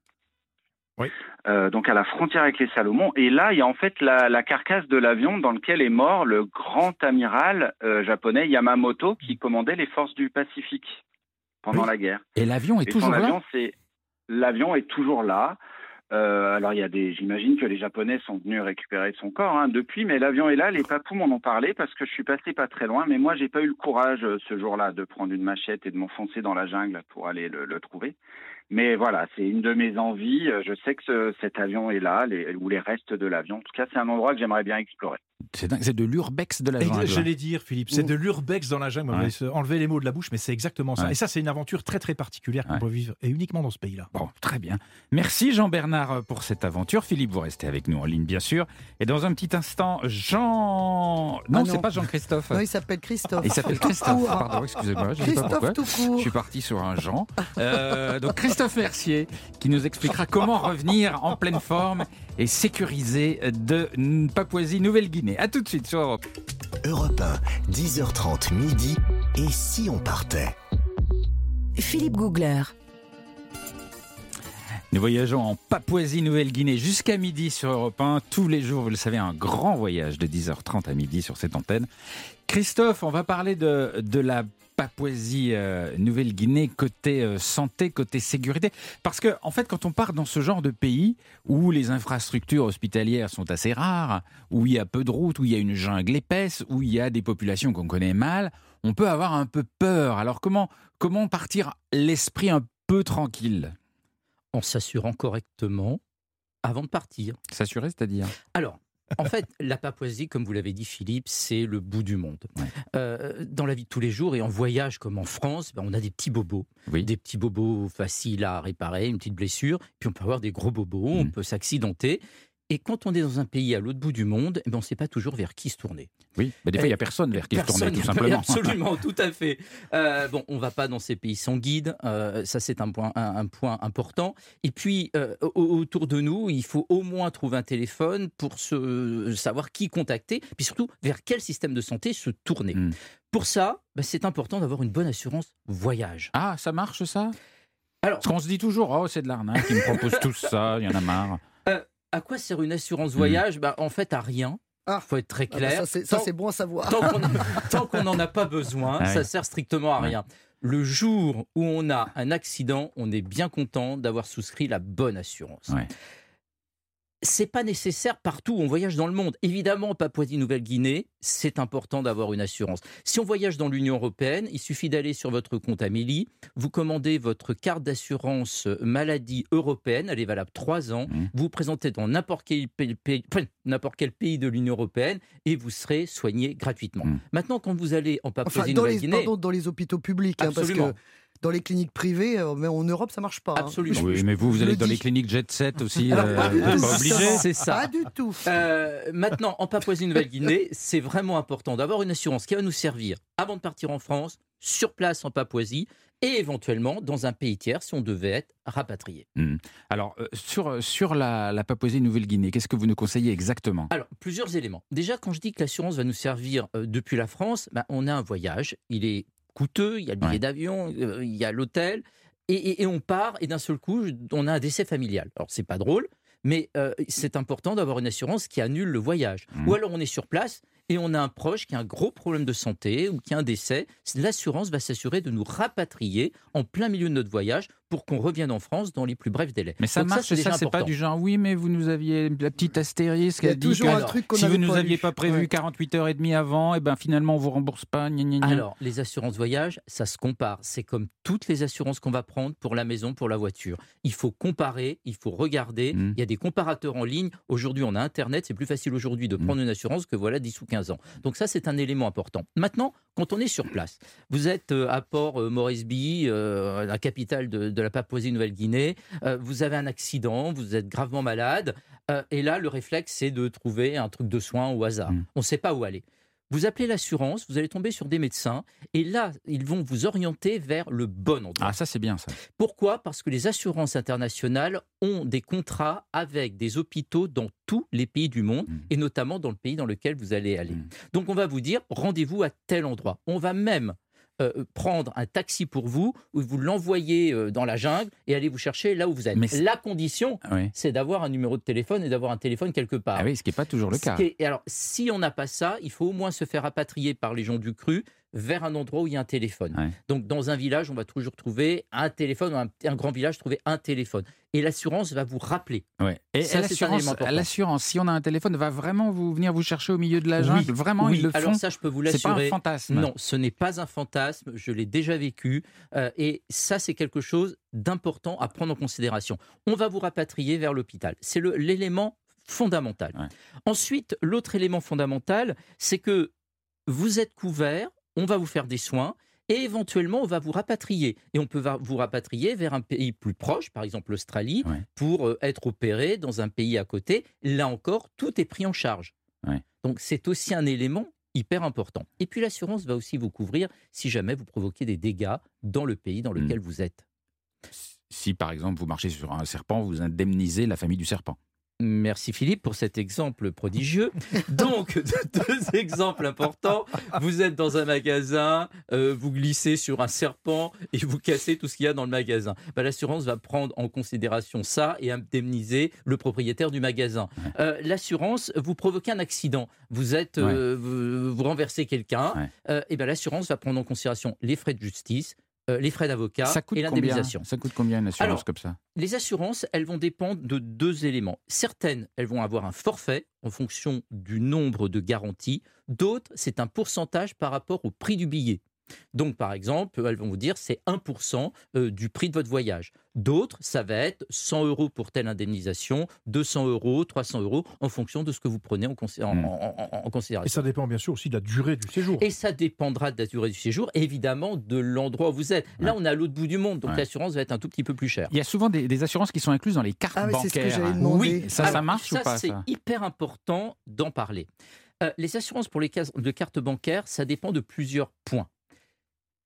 Oui. Euh, donc à la frontière avec les Salomon. Et là, il y a en fait la, la carcasse de l'avion dans lequel est mort le grand amiral euh, japonais Yamamoto qui commandait les forces du Pacifique pendant Oui. la guerre. Et l'avion est Et toujours là l'avion est toujours là. Euh, alors il y a des, j'imagine que les Japonais sont venus récupérer son corps hein, depuis, mais l'avion est là. Les papous m'en ont parlé parce que je suis passé pas très loin, mais moi j'ai pas eu le courage euh, ce jour-là de prendre une machette et de m'enfoncer dans la jungle pour aller le, le trouver. Mais voilà, c'est une de mes envies. Euh, Je sais que ce- cet avion est là, les, ou les restes de l'avion. En tout cas, c'est un endroit que j'aimerais bien explorer. C'est c'est de l'urbex de la jungle. J'allais dire, Philippe, c'est de l'urbex dans la jungle. On Ouais. va se enlever les mots de la bouche, mais c'est exactement ça. Ouais. Et ça, c'est une aventure très très particulière qu'on Ouais. peut vivre, et uniquement dans ce pays-là. Bon, très bien. Merci Jean-Bernard pour cette aventure. Philippe, vous restez avec nous en ligne, bien sûr. Et dans un petit instant, Jean... Non, Ah c'est non. pas Jean-Christophe. Non, il s'appelle Christophe. Il s'appelle Tout Christophe. court. Pardon, excusez-moi, je sais pas. Christophe tout court. Je suis parti sur un Jean. Euh, donc Christophe Mercier qui nous expliquera comment revenir en pleine forme et sécurisé de Papouasie-Nouvelle-Guinée. À tout de suite sur Europe. Europe 1, 10h30 midi. Et si on partait Philippe Googler. Nous voyageons en Papouasie-Nouvelle-Guinée jusqu'à midi sur Europe 1. Tous les jours, vous le savez, un grand voyage de 10h30 à midi sur cette antenne. Christophe, on va parler de, de la Papouasie-Nouvelle-Guinée côté euh, santé, côté sécurité. Parce que, en fait, quand on part dans ce genre de pays où les infrastructures hospitalières sont assez rares, où il y a peu de routes, où il y a une jungle épaisse, où il y a des populations qu'on connaît mal, on peut avoir un peu peur. Alors, comment, comment partir l'esprit un peu tranquille? En s'assurant correctement avant de partir. S'assurer, c'est-à-dire? Alors, en fait, la Papouasie, comme vous l'avez dit, Philippe, c'est le bout du monde. Ouais. Euh, dans la vie de tous les jours et en voyage comme en France, ben, on a des petits bobos. Oui. Des petits bobos faciles à réparer, une petite blessure. Puis on peut avoir des gros bobos, on Mm. peut s'accidenter. Et quand on est dans un pays à l'autre bout du monde, eh ben, on ne sait pas toujours vers qui se tourner. Oui, mais des fois, il n'y a personne vers qui se tourner, tout [laughs] simplement. Absolument, [laughs] tout à fait. Euh, bon, on va pas dans ces pays sans guide, euh, ça c'est un point, un, un point important. Et puis, euh, au- autour de nous, il faut au moins trouver un téléphone pour se, savoir qui contacter, puis surtout vers quel système de santé se tourner. Mm. Pour ça, bah, c'est important d'avoir une bonne assurance voyage. Ah, ça marche ça? Alors, Parce qu'on se dit toujours, oh, c'est de l'arnaque, ils me proposent tous ça, il y en a marre. À quoi sert une assurance voyage? Bah, En fait, à rien. Ah. faut être très Ah bah, clair. ça, c'est- bon à savoir. tant qu'on [laughs] n'en a pas besoin, Ouais. ça sert strictement à Ouais. rien. Le jour où on a un accident, on est bien content d'avoir souscrit la bonne assurance. Ouais. C'est pas nécessaire partout où on voyage dans le monde. Évidemment, en Papouasie-Nouvelle-Guinée, c'est important d'avoir une assurance. Si on voyage dans l'Union européenne, il suffit d'aller sur votre compte Amélie, vous commandez votre carte d'assurance maladie européenne, elle est valable 3 ans, Mhm. vous vous présentez dans n'importe quel pays, pays- enfin, n'importe quel pays de l'Union européenne et vous serez soigné gratuitement. Mhm. Maintenant, quand vous allez en Enfin, dans Papouasie-Nouvelle-Guinée, dans les hôpitaux publics, hein, parce Absolument. que dans les cliniques privées, euh, mais en Europe, ça marche pas. hein. Absolument. Oui, mais vous, vous allez le dans dis. les cliniques Jet Set aussi, Alors, euh, pas du pas obligé. C'est ça. Pas du tout. Euh, maintenant, en Papouasie-Nouvelle-Guinée, c'est vraiment important d'avoir une assurance qui va nous servir avant de partir en France, sur place en Papouasie, et éventuellement dans un pays tiers si on devait être rapatrié. Alors, euh, sur, sur la, la Papouasie-Nouvelle-Guinée, qu'est-ce que vous nous conseillez exactement? Alors, plusieurs éléments. Déjà, quand je dis que l'assurance va nous servir euh, depuis la France, ben, on a un voyage, il est coûteux, il y a le billet Ouais. d'avion, euh, il y a l'hôtel, et, et- et on part, et d'un seul coup, on a un décès familial. Alors, c'est pas drôle, mais euh, c'est important d'avoir une assurance qui annule le voyage. Mhm. Ou alors, on est sur place et on a un proche qui a un gros problème de santé ou qui a un décès. L'assurance va s'assurer de nous rapatrier en plein milieu de notre voyage pour qu'on revienne en France dans les plus brefs délais. Mais ça Donc marche, c'est ça, c'est pas du genre, oui, mais vous nous aviez la petite astérisque, Il y a elle dit toujours que un truc qu'on si vous n'avait nous pas aviez pas prévu Ouais. 48 heures et demie avant, et ben finalement on vous rembourse pas. gna, gna, gna. Alors, les assurances voyage, ça se compare. C'est comme toutes les assurances qu'on va prendre pour la maison, pour la voiture. Il faut comparer, il faut regarder. Mm. Il y a des comparateurs en ligne. Aujourd'hui, on a Internet. C'est plus facile aujourd'hui de Mm. prendre une assurance que voilà 10 ou 15 ans. Donc ça, c'est un élément important. Maintenant, quand on est sur place, vous êtes euh, à Port euh, Moresby, euh, la capitale de, de la Papouasie-Nouvelle-Guinée. euh, vous avez un accident, vous êtes gravement malade. euh, et là, le réflexe, c'est de trouver un truc de soin au hasard. Mm. On ne sait pas où aller. Vous appelez l'assurance, vous allez tomber sur des médecins, et là, ils vont vous orienter vers le bon endroit. Ah, ça c'est bien ça. Pourquoi? Parce que les assurances internationales ont des contrats avec des hôpitaux dans tous les pays du monde, Mm. et notamment dans le pays dans lequel vous allez aller. Mm. Donc on va vous dire, rendez-vous à tel endroit. On va même euh, prendre un taxi pour vous, ou vous l'envoyer euh, dans la jungle, et aller vous chercher là où vous êtes. Mais la condition, Oui. c'est d'avoir un numéro de téléphone et d'avoir un téléphone quelque part. Ah oui, ce qui n'est pas toujours le Ce cas. est- alors, si on n'a pas ça, il faut au moins se faire rapatrier par les gens du cru vers un endroit où il y a un téléphone. Ouais. Donc, dans un village, on va toujours trouver un téléphone, ou un, un grand village, trouver un téléphone. Et l'assurance va vous rappeler. Ouais. Et Ça, l'assurance, si on a un téléphone, va vraiment vous venir vous chercher au milieu de la jungle? Vraiment, oui. ils le alors font? ça, je peux vous C'est pas un l'assurer. fantasme? Non, ce n'est pas un fantasme, je l'ai déjà vécu, euh, et ça c'est quelque chose d'important à prendre en considération. On va vous rapatrier vers l'hôpital, c'est l'élément fondamental. Ouais. Ensuite, l'autre élément fondamental, c'est que vous êtes couvert, on va vous faire des soins, et éventuellement on va vous rapatrier. Et on peut vous rapatrier vers un pays plus proche, par exemple l'Australie, Ouais. pour euh, être opéré dans un pays à côté. Là encore, tout est pris en charge. Ouais. Donc c'est aussi un élément hyper important. Et puis l'assurance va aussi vous couvrir si jamais vous provoquez des dégâts dans le pays dans Hmm. lequel vous êtes. Si par exemple vous marchez sur un serpent, vous indemnisez la famille du serpent. Merci Philippe pour cet exemple prodigieux. [laughs] Donc, deux exemples importants. Vous êtes dans un magasin, euh, vous glissez sur un serpent et vous cassez tout ce qu'il y a dans le magasin. Bah, L'assurance va prendre en considération ça et indemniser le propriétaire du magasin. Euh, L'assurance, vous provoquez un accident. Vous êtes, euh, vous, vous renversez quelqu'un. Et ben l'assurance va prendre en considération les frais de justice, euh, les frais d'avocat et l'indemnisation. Ça coûte combien une assurance Alors, comme ça Les assurances, elles vont dépendre de deux éléments. Certaines, elles vont avoir un forfait en fonction du nombre de garanties. D'autres, c'est un pourcentage par rapport au prix du billet. Donc, par exemple, elles vont vous dire c'est 1% euh, du prix de votre voyage. D'autres, ça va être 100 euros pour telle indemnisation, 200 euros, 300 euros, en fonction de ce que vous prenez en, consé- en- en- en- en Et considération. ça dépend bien sûr aussi de la durée du séjour. Et ça dépendra de la durée du séjour, et évidemment de l'endroit où vous êtes. Là, on est à l'autre bout du monde, donc Ouais. l'assurance va être un tout petit peu plus chère. Il y a souvent des, des assurances qui sont incluses dans les cartes Ah oui, c'est ce que bancaires. Oui, ça, ça marche ou pas c'est ça? hyper important d'en parler. Euh, les assurances pour les cases de cartes bancaires, ça dépend de plusieurs points.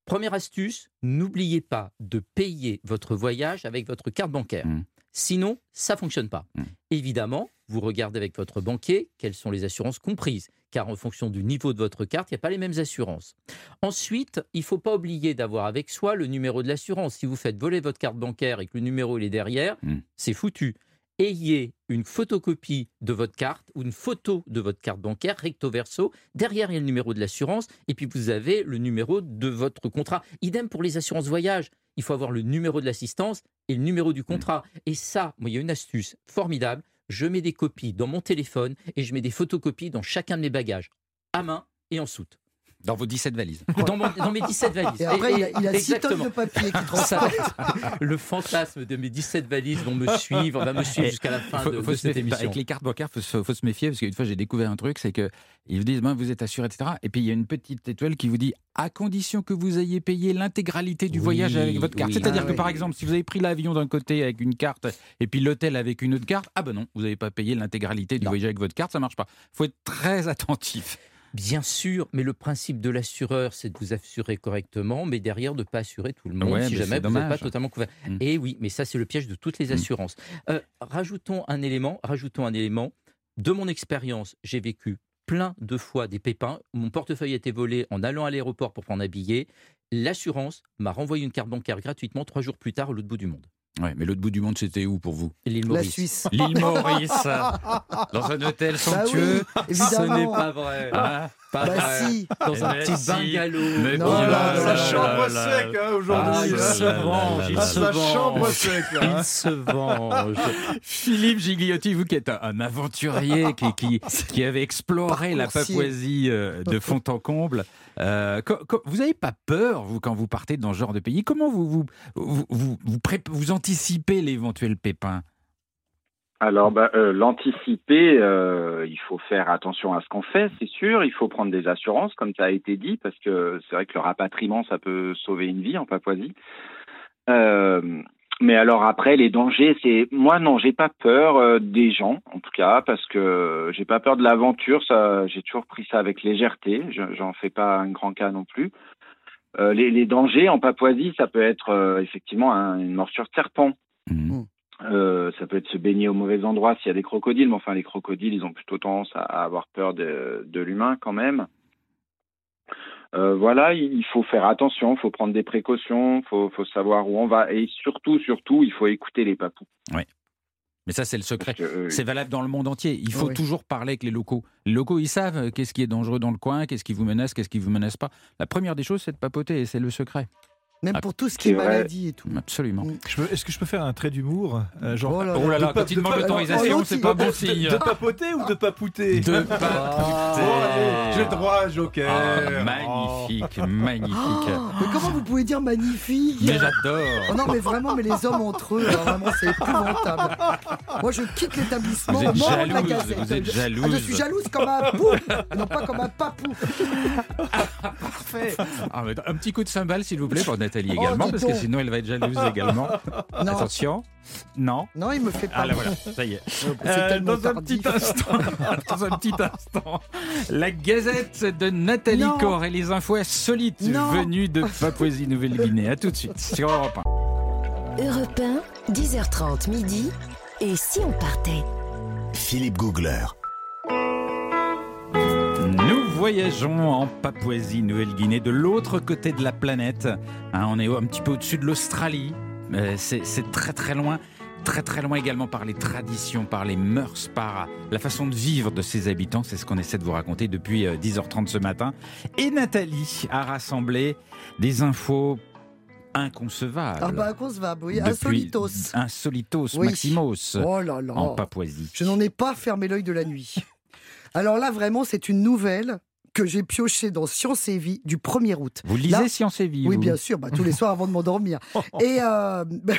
Première astuce, n'oubliez pas de payer votre voyage avec votre carte bancaire. Mm. Sinon, ça fonctionne pas. Mm. Évidemment, vous regardez avec votre banquier quelles sont les assurances comprises, car en fonction du niveau de votre carte, il n'y a pas les mêmes assurances. Ensuite, il ne faut pas oublier d'avoir avec soi le numéro de l'assurance. Si vous faites voler votre carte bancaire et que le numéro il est derrière, Mm. c'est foutu. Ayez une photocopie de votre carte ou une photo de votre carte bancaire recto verso. Derrière, il y a le numéro de l'assurance et puis vous avez le numéro de votre contrat. Idem pour les assurances voyage. Il faut avoir le numéro de l'assistance et le numéro du contrat. Et ça, moi, il y a une astuce formidable. Je mets des copies dans mon téléphone et je mets des photocopies dans chacun de mes bagages, à main et en soute. Dans vos 17 valises. Dans, mon- dans mes 17 valises. Et après, il a, il a six tonnes Exactement. de papier qui [laughs] Ça transporte. le fantasme de mes 17 valises vont me suivre, va me suivre Et jusqu'à la fin faut, de, faut de se cette méfier- émission. Avec les cartes bancaires, il faut, se- faut se méfier parce qu'une fois j'ai découvert un truc, c'est que ils vous disent ben, vous êtes assuré, etc. Et puis il y a une petite étoile qui vous dit à condition que vous ayez payé l'intégralité du Oui, voyage avec votre carte. oui. C'est-à-dire Ah que oui. par exemple, si vous avez pris l'avion d'un côté avec une carte et puis l'hôtel avec une autre carte, ah ben non, vous n'avez pas payé l'intégralité du Non. voyage avec votre carte, ça marche pas. faut être très attentif. Bien sûr, mais le principe de l'assureur, c'est de vous assurer correctement, mais derrière de ne pas assurer tout le monde Ouais, si mais jamais vous n'êtes pas totalement couvert. Mm. Et oui, mais ça c'est le piège de toutes les Mm. assurances. Euh, rajoutons un élément, rajoutons un élément. De mon expérience, j'ai vécu plein de fois des pépins. Mon portefeuille a été volé en allant à l'aéroport pour prendre un billet. L'assurance m'a renvoyé une carte bancaire gratuitement trois jours plus tard à l'autre bout du monde. Ouais, mais l'autre bout du monde, c'était où pour vous? L'île La Maurice. Suisse. [laughs] L'île Maurice, [laughs] dans un hôtel Bah somptueux. oui, Ce n'est pas vrai. Ah, Pas Bah vrai. si. Dans un petit si. bungalow. Mais Non, bon, là, là, Sa non, chambre là, là. sec hein, Ah, aujourd'hui. il là, se là, là, venge, là, il là. se venge. chambre sec là. hein. Il se venge. Philippe Gigliotti, vous qui êtes un, un aventurier qui, qui, qui avait exploré la. Papouasie euh, de fond en comble, euh, vous n'avez pas peur, vous, quand vous partez dans ce genre de pays? Comment vous, vous, vous, vous, vous anticipez l'éventuel pépin? Alors, bah, euh, l'anticiper, euh, il faut faire attention à ce qu'on fait, c'est sûr. Il faut prendre des assurances, comme ça a été dit, parce que c'est vrai que le rapatriement, ça peut sauver une vie en Papouasie. Euh, mais alors après, les dangers, c'est moi non, j'ai pas peur euh, des gens, en tout cas, parce que j'ai pas peur de l'aventure. Ça, j'ai toujours pris ça avec légèreté. Je- J'en fais pas un grand cas non plus. Euh, les, les dangers en Papouasie, ça peut être euh, effectivement un- une morsure de serpent. Mhm. Euh, ça peut être se baigner au mauvais endroit s'il y a des crocodiles, mais enfin les crocodiles, ils ont plutôt tendance à, à avoir peur de, de l'humain quand même. Euh, voilà, il faut faire attention, il faut prendre des précautions, il faut, faut savoir où on va, et surtout, surtout, il faut écouter les papous. Mais ça, c'est le secret. Euh, C'est valable dans le monde entier. Il faut Oui. toujours parler avec les locaux. Les locaux, ils savent euh, qu'est-ce qui est dangereux dans le coin, qu'est-ce qui vous menace, qu'est-ce qui vous menace pas. La première des choses, c'est de papoter et c'est le secret. Même Ah, pour tout ce qui est maladie et tout. Absolument. Mm. Je peux- Est-ce que je peux faire un trait d'humour euh, genre, Oh là là. Oh là là, quand pa- il l'autorisation, alors, c'est pas bon signe. De, papoter ou de papouter De [laughs] Oh, allez, J'ai droit, Joker Ah, magnifique, magnifique. Oh, [gasps] mais comment vous pouvez dire magnifique? Mais j'adore. Oh non, mais vraiment, mais les hommes entre eux, alors vraiment, c'est épouvantable. Moi, je quitte l'établissement Vous êtes la jalouse, gazette. vous êtes jalouse. Ah, je suis jalouse comme un [laughs] pou, non pas comme un papou. Parfait. Ah, mais un petit coup de cymbale, s'il vous plaît, pour [laughs] Nathalie Oh, également, parce que sinon elle va être jalouse [laughs] également. Non, Attention. Non. non, il me fait pas. Ah là voilà, ça y est. C'est Euh, dans un petit instant, [laughs] dans un petit instant, la Gazette de Nathalie Non. Corr et les infos insolites Non. venues de Papouasie-Nouvelle-Guinée. À tout de suite sur Europe 1. Europe 1, 10h30 midi. Et si on partait? Philippe Googler. Voyageons en Papouasie-Nouvelle-Guinée, de l'autre côté de la planète. Hein, on est un petit peu au-dessus de l'Australie. Euh, c'est très très loin. Très très loin également par les traditions, par les mœurs, par la façon de vivre de ses habitants. C'est ce qu'on essaie de vous raconter depuis euh, 10h30 ce matin. Et Nathalie a rassemblé des infos inconcevables. Ah bah, va, oui, insolitos. Insolitos, Oui. maximos, Oh là là. en Papouasie. Je n'en ai pas fermé l'œil de la nuit. Alors là, vraiment, c'est une nouvelle que j'ai pioché dans Science et Vie du 1er août. Vous lisez Là- Science et Vie Oui, vous bien sûr, bah, tous les soirs avant de m'endormir. [laughs] Et euh, [laughs] bah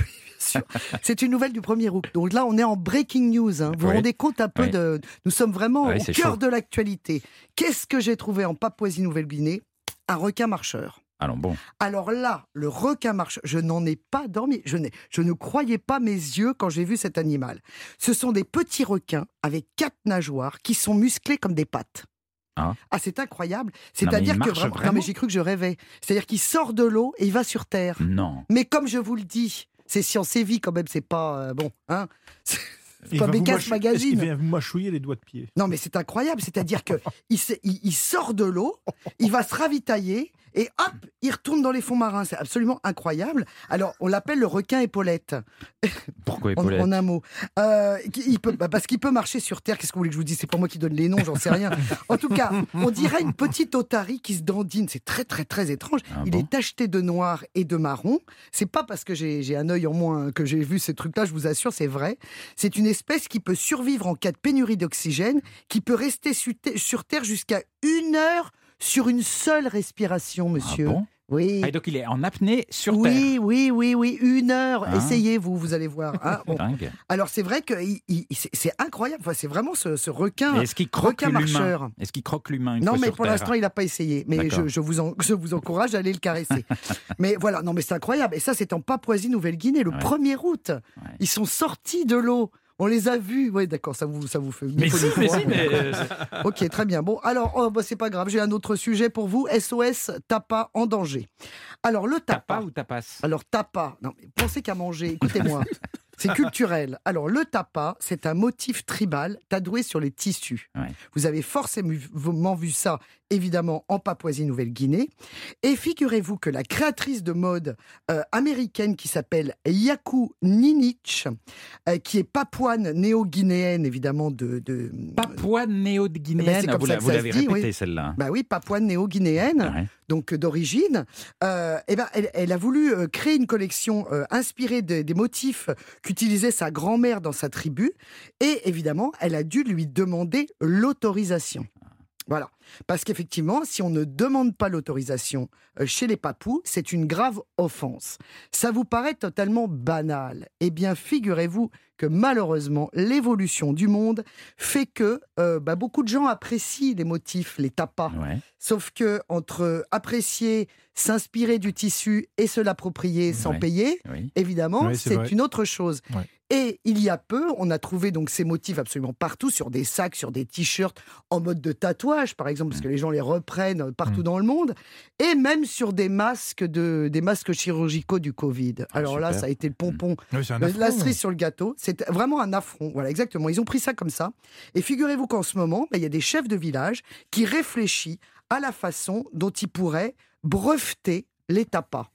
c'est une nouvelle du 1er août. Donc là, on est en breaking news. hein. Vous vous Oui. rendez compte un peu Oui. de. Nous sommes vraiment Oui, au cœur chaud. de l'actualité. Qu'est-ce que j'ai trouvé en Papouasie-Nouvelle-Guinée? Un requin marcheur. Alors bon, Alors là, le requin marcheur, je n'en ai pas dormi. Je, n'ai- je ne croyais pas mes yeux quand j'ai vu cet animal. Ce sont des petits requins avec quatre nageoires qui sont musclés comme des pattes. Ah. c'est incroyable. C'est-à-dire il que vraiment, non, mais j'ai cru que je rêvais. C'est-à-dire qu'il sort de l'eau et il va sur terre. non. Mais comme je vous le dis, c'est science et vie quand même, c'est pas euh, bon, hein. [laughs] C'est Il pas Bécasse Magazine. qu'il vient vous mâchouiller les doigts de pied. Non, mais c'est incroyable. C'est-à-dire que il, se- il- il sort de l'eau, il va se ravitailler et hop, il retourne dans les fonds marins. C'est absolument incroyable. Alors, on l'appelle le requin épaulette, [laughs] Pourquoi en, épaulette en un mot. Euh, il peut, bah, parce qu'il peut marcher sur terre. Qu'est-ce que vous voulez que je vous dise? C'est pas moi qui donne les noms, j'en sais rien. En tout cas, on dirait une petite otarie qui se dandine. C'est très, très, très étrange. Ah il bon? est tacheté de noir et de marron. C'est pas parce que j'ai un œil en moins que j'ai vu ces trucs-là, je vous assure, c'est vrai. C'est une espèce qui peut survivre en cas de pénurie d'oxygène, qui peut rester su- sur Terre jusqu'à une heure sur une seule respiration, monsieur. Ah bon oui. Ah, donc il est en apnée sur Terre. oui, oui, oui, oui, une heure. Ah. Essayez-vous, vous allez voir. hein. [laughs] Bon. Dingue. Alors c'est vrai que c'est incroyable. Enfin, c'est vraiment ce, ce requin. Est-ce qu'il croque l'humain. Est-ce qu'il croque l'humain Non, mais pour l'instant, il n'a pas essayé. Mais je, je vous en- je vous encourage à aller le caresser. [laughs] mais voilà, non, mais c'est incroyable. Et ça, c'est en Papouasie-Nouvelle-Guinée, le Ouais. 1er août. Ouais. Ils sont sortis de l'eau. On les a vus. Oui, d'accord, ça vous, ça vous fait. Mais si, mais si, mais, euh, [laughs] Ok, très bien. Bon, alors, oh, bah, c'est pas grave. J'ai un autre sujet pour vous. SOS Tapa en danger. Alors, le tapa. ou tapas? Alors, tapa, non, mais pensez qu'à manger, écoutez-moi. [laughs] C'est culturel. Alors, le tapa, c'est un motif tribal tatoué sur les tissus. Ouais. Vous avez forcément vu ça, évidemment, en Papouasie-Nouvelle-Guinée. Et figurez-vous que la créatrice de mode euh, américaine qui s'appelle Yaku Ninich, euh, qui est papouane néo-guinéenne, évidemment, de. de Papouane Eh ben, néo-guinéenne. Ah, vous l'avez dit, oui. répété celle-là. bah oui, papouane néo-guinéenne Ouais. donc euh, d'origine, euh, eh ben, elle, elle a voulu créer une collection euh, inspirée de- des motifs qu'utilisait sa grand-mère dans sa tribu. Et évidemment, elle a dû lui demander l'autorisation. Voilà. Parce qu'effectivement, si on ne demande pas l'autorisation euh, chez les papous, c'est une grave offense. Ça vous paraît totalement banal. Eh bien, figurez-vous que malheureusement, l'évolution du monde fait que euh, bah, beaucoup de gens apprécient les motifs, les tapas. Ouais. Sauf que entre apprécier, s'inspirer du tissu et se l'approprier sans Ouais. payer, Oui. évidemment, Oui, c'est une autre chose. Ouais. Et il y a peu, on a trouvé donc ces motifs absolument partout, sur des sacs, sur des t-shirts, en mode de tatouage, par exemple, Mm. parce que les gens les reprennent partout dans le monde, et même sur des masques, de, des masques chirurgicaux du Covid. Alors là, Ah, ça a été le pompon Oui, affront. la cerise sur le gâteau, c'est vraiment un affront. Voilà, exactement. Ils ont pris ça comme ça. Et figurez-vous qu'en ce moment, bah, il y a des chefs de village qui réfléchissent à la façon dont ils pourraient breveter les tapas.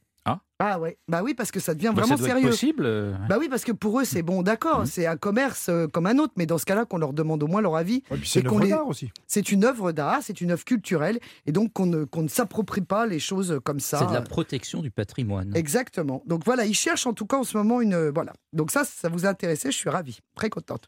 Ah. Ouais, bah oui, parce que ça devient Bah, vraiment ça doit être sérieux. possible. euh, Bah oui, parce que pour eux, c'est bon, d'accord, Mhm. c'est un commerce euh, comme un autre, mais dans ce cas-là, qu'on leur demande au moins leur avis. Ouais, c'est une œuvre les- d'art aussi. C'est une œuvre d'art, c'est une œuvre culturelle, et donc qu'on ne, qu'on ne s'approprie pas les choses comme ça. C'est de la protection du patrimoine. Exactement. Donc voilà, ils cherchent en tout cas en ce moment une. Voilà. Donc ça, ça vous a intéressé, je suis ravie, très contente.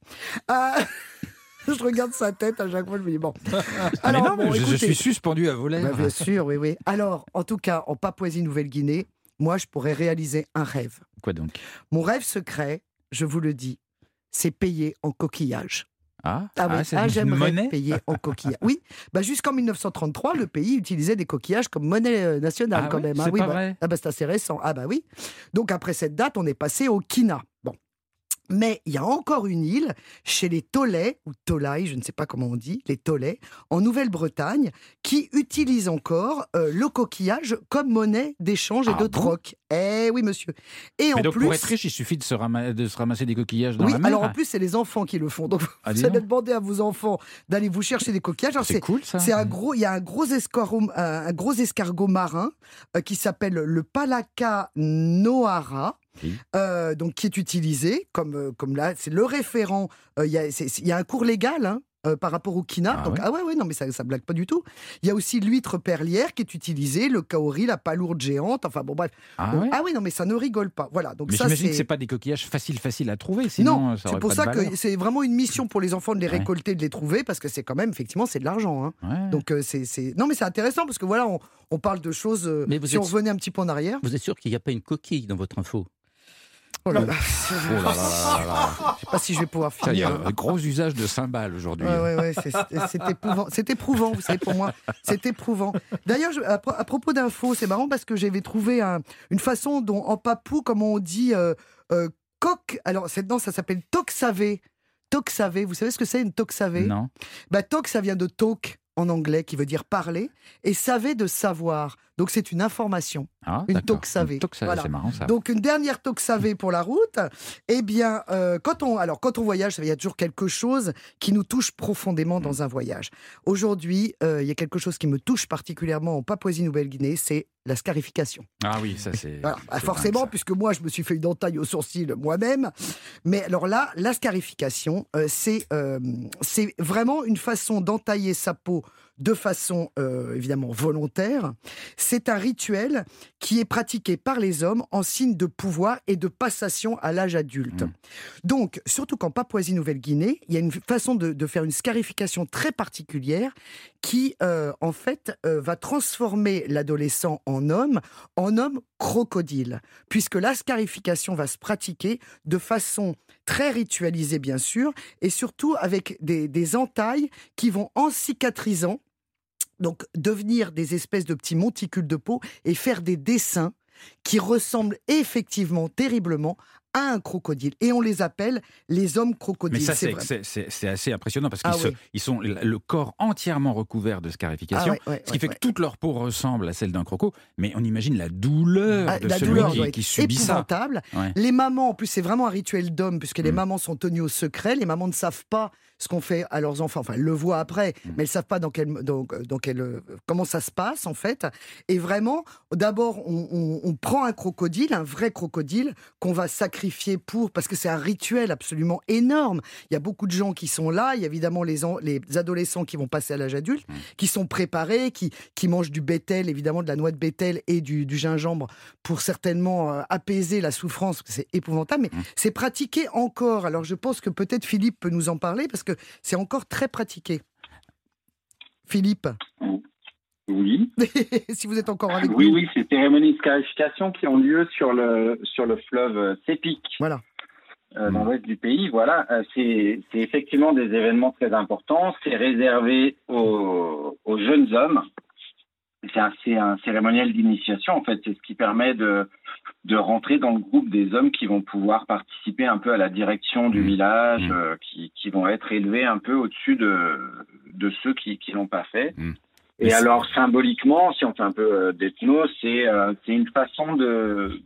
Euh, [laughs] je regarde sa tête à chaque fois, je me dis bon. mais non, mais bon, je, suis suspendu à vos Bah, lèvres. bien [laughs] sûr, oui, oui. Alors, en tout cas, en Papouasie-Nouvelle-Guinée, moi, je pourrais réaliser un rêve. Quoi donc? Mon rêve secret, je vous le dis, c'est payer en coquillage. Ah, Ah, oui, c'est ah, j'aimerais payer en [laughs] coquillage. Oui, bah jusqu'en 1933, le pays utilisait des coquillages comme monnaie euh, nationale Ah quand ouais, même. hein. c'est Oui, pas bah- vrai. ah bah, c'est assez récent. Ah bah oui. Donc après cette date, on est passé au Kina. Bon. Mais il y a encore une île, chez les Tolais, ou Tolai, je ne sais pas comment on dit, les Tolais, en Nouvelle-Bretagne, qui utilise encore euh, le coquillage comme monnaie d'échange et Ah de bon troc. Eh oui, monsieur. Et Mais en donc plus, pour être riche, il suffit de se, rama- de se ramasser des coquillages dans oui, la mer. alors en plus, c'est les enfants qui le font. Donc, Ah, vous allez demander à vos enfants d'aller vous chercher des coquillages. C'est cool ça. c'est un gros, il y a un gros escargot, un, un gros escargot marin euh, qui s'appelle le Palaka noara. Oui. euh, donc qui est utilisé comme euh, comme là c'est le référent euh, il y, a, y un cours légal hein, euh, par rapport au quina. Ah Donc, ouais ah ouais, ouais, non, mais ça, ça blague pas du tout. Il y a aussi l'huître perlière qui est utilisée, le kaori, la palourde géante. Enfin bon, bref. Ah ouais ah oui, non, mais ça ne rigole pas. Voilà. Donc Mais ça, j'imagine que c'est pas des coquillages faciles, faciles à trouver, sinon non, c'est pour ça que c'est vraiment une mission pour les enfants de les Ouais. récolter, de les trouver, parce que c'est quand même, effectivement, c'est de l'argent. hein. Ouais. Donc euh, c'est, c'est- non, mais c'est intéressant parce que voilà, on, on parle de choses. euh, Mais vous si êtes- on revenait un petit peu en arrière. Vous êtes sûr qu'il n'y a pas une coquille dans votre info? [laughs] Oh là là, Oh là là là je sais pas si je vais pouvoir Ça, Il y finir. a un gros usage de cymbales aujourd'hui. Ouais, ouais, ouais, c'est, éprouvant. C'est éprouvant, vous savez, pour moi. C'est éprouvant. D'ailleurs, à, pro- à propos d'infos, c'est marrant parce que j'avais trouvé un- une façon dont, en papou, comment on dit, euh, euh, coq. Alors, c'est, non, ça s'appelle toxavé. Toxavé, vous savez ce que c'est une toxavé? Non bah, Talk, ça vient de talk en anglais, qui veut dire parler, et savait de savoir. Donc c'est une information. Ah, Une toxavée. Voilà. c'est marrant ça. Donc une dernière toxavée pour la route. Eh bien, euh, quand on alors quand on voyage, il y a toujours quelque chose qui nous touche profondément dans un voyage. Aujourd'hui, euh, il y a quelque chose qui me touche particulièrement en Papouasie-Nouvelle-Guinée, c'est la scarification. Ah oui, ça c'est. Voilà. Bah, forcément, dingue, ça. puisque moi, je me suis fait une entaille au sourcil moi-même. Mais alors là, la scarification, euh, c'est c'est vraiment une façon d'entailler sa peau de façon euh, évidemment volontaire. C'est un rituel qui est pratiqué par les hommes en signe de pouvoir et de passation à l'âge adulte. Mmh. Donc, surtout qu'en Papouasie-Nouvelle-Guinée, il y a une façon de, de faire une scarification très particulière qui, euh, en fait, euh, va transformer l'adolescent en homme, en homme crocodile, puisque la scarification va se pratiquer de façon très ritualisée, bien sûr, et surtout avec des, des entailles qui vont, en cicatrisant, donc devenir des espèces de petits monticules de peau et faire des dessins qui ressemblent effectivement terriblement à un crocodile. Et on les appelle les hommes crocodiles. Mais ça, c'est c'est vrai. c'est- c'est- c'est assez impressionnant parce qu'ils Ah se- oui. ils sont le corps entièrement recouvert de Ah scarification, ouais, ouais, ce qui ouais, fait que toute leur peau ressemble à celle d'un croco. Mais on imagine la douleur Ah, de la celui douleur qui, qui subit ça. épouvantable. Ouais. Les mamans, en plus, c'est vraiment un rituel d'homme, puisque les Mm. mamans sont tenues au secret. Les mamans ne savent pas ce qu'on fait à leurs enfants. Enfin, elles le voient après, Mm. mais elles ne savent pas dans quel, dans, dans quel, euh, comment ça se passe, en fait. Et vraiment, d'abord, on, on- on prend un crocodile, un vrai crocodile, qu'on va sacrifier pour, parce que c'est un rituel absolument énorme. Il y a beaucoup de gens qui sont là. Il y a évidemment les, en- les adolescents qui vont passer à l'âge adulte, Mm. qui sont préparés, qui, qui mangent du bétel, évidemment de la noix de bétel et du, du gingembre pour certainement euh, apaiser la souffrance, c'est épouvantable, mais Mm. c'est pratiqué encore. Alors je pense que peut-être Philippe peut nous en parler, parce que c'est encore très pratiqué. Philippe, Oui. [laughs] si vous êtes encore avec Oui, nous. oui, ces cérémonies de scarification qui ont lieu sur le, sur le fleuve euh, Sepik, Voilà. euh, dans l'ouest du pays. Voilà, euh, c'est c'est effectivement des événements très importants. C'est réservé aux, aux jeunes hommes. C'est un, c'est un cérémonial d'initiation, en fait. C'est ce qui permet de, de rentrer dans le groupe des hommes qui vont pouvoir participer un peu à la direction du Mmh. village, Mmh. euh, qui, qui vont être élevés un peu au-dessus de, de ceux qui ne l'ont pas fait. Et alors, symboliquement, si on fait un peu euh, d'ethno, c'est euh, c'est une façon de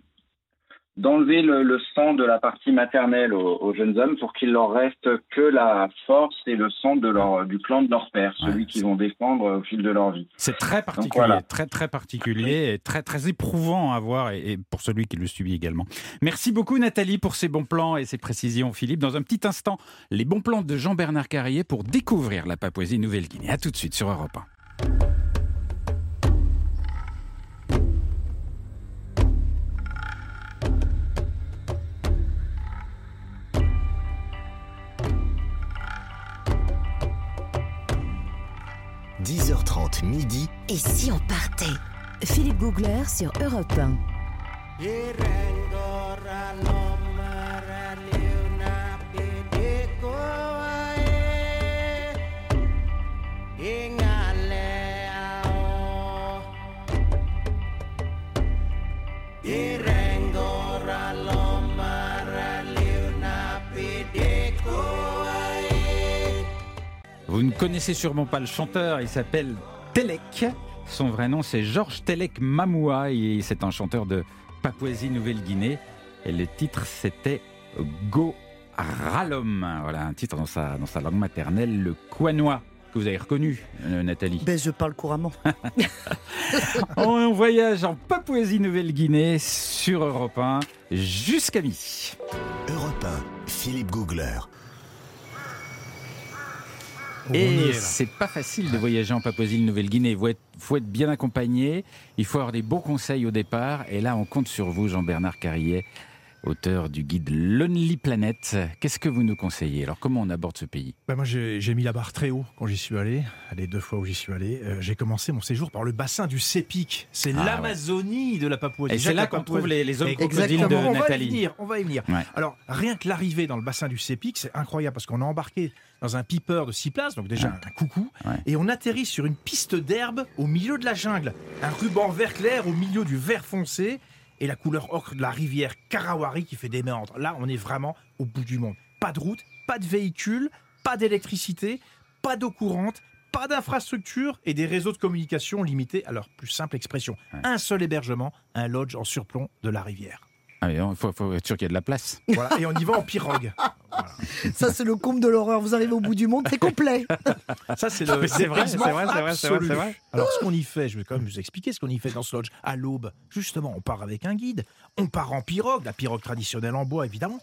d'enlever le, le sang de la partie maternelle aux, aux jeunes hommes pour qu'il leur reste que la force et le sang de leur, du clan de leur père, celui Ouais, qu'ils vont défendre au fil de leur vie. C'est très particulier, voilà. très très particulier et très très éprouvant à voir et, et pour celui qui le subit également. Merci beaucoup Nathalie pour ces bons plans et ces précisions Philippe. Dans un petit instant, les bons plans de Jean-Bernard Carrier pour découvrir la Papouasie-Nouvelle-Guinée. À tout de suite sur Europe 1. – 10h30 midi. Et si on partait? Philippe Googler sur Europe 1. Vous ne connaissez sûrement pas le chanteur, il s'appelle Telek. Son vrai nom c'est Georges Telek Mamoua et c'est un chanteur de Papouasie-Nouvelle-Guinée. Et le titre c'était Go Ralom. Voilà, un titre dans sa, dans sa langue maternelle, le Kouanois, que vous avez reconnu, euh, Nathalie. Ben, je parle couramment. [laughs] On voyage en Papouasie-Nouvelle-Guinée sur Europe 1 jusqu'à midi. Europe 1, Philippe Googler. Et c'est pas facile de voyager en Papouasie-Nouvelle-Guinée. Il faut être, faut être bien accompagné, il faut avoir des bons conseils au départ. Et là, on compte sur vous, Jean-Bernard Carrier, auteur du guide Lonely Planet. Qu'est-ce que vous nous conseillez? Alors, comment on aborde ce pays? Ben, moi, j'ai mis la barre très haut quand j'y suis allé. Les deux fois où j'y suis allé, Euh, j'ai commencé mon séjour par le bassin du Sépic. C'est Ah, l'Amazonie de la Papouasie. Et c'est là qu'on trouve les, les hommes crocodiles de. On va y Nathalie. venir. On va y venir. Ouais. Alors, rien que l'arrivée dans le bassin du Sépic, c'est incroyable parce qu'on a embarqué dans un piper de 6 places, donc déjà un coucou, et on atterrit sur une piste d'herbe au milieu de la jungle. Un ruban vert clair au milieu du vert foncé et la couleur ocre de la rivière Karawari qui fait des méandres. Là, on est vraiment au bout du monde. Pas de route, pas de véhicule, pas d'électricité, pas d'eau courante, pas d'infrastructure et des réseaux de communication limités à leur plus simple expression. Un seul hébergement, un lodge en surplomb de la rivière. Ah, Il faut, faut être sûr qu'il y a de la place. Voilà, et on y va en pirogue. [laughs] Ça, c'est le comble de l'horreur. Vous arrivez au bout du monde, c'est complet. [laughs] Ça, c'est le c'est vrai, c'est vrai, c'est vrai. Alors, ce qu'on y fait, je vais quand même vous expliquer ce qu'on y fait dans ce lodge. À l'aube, justement, on part avec un guide, on part en pirogue, la pirogue traditionnelle en bois, évidemment,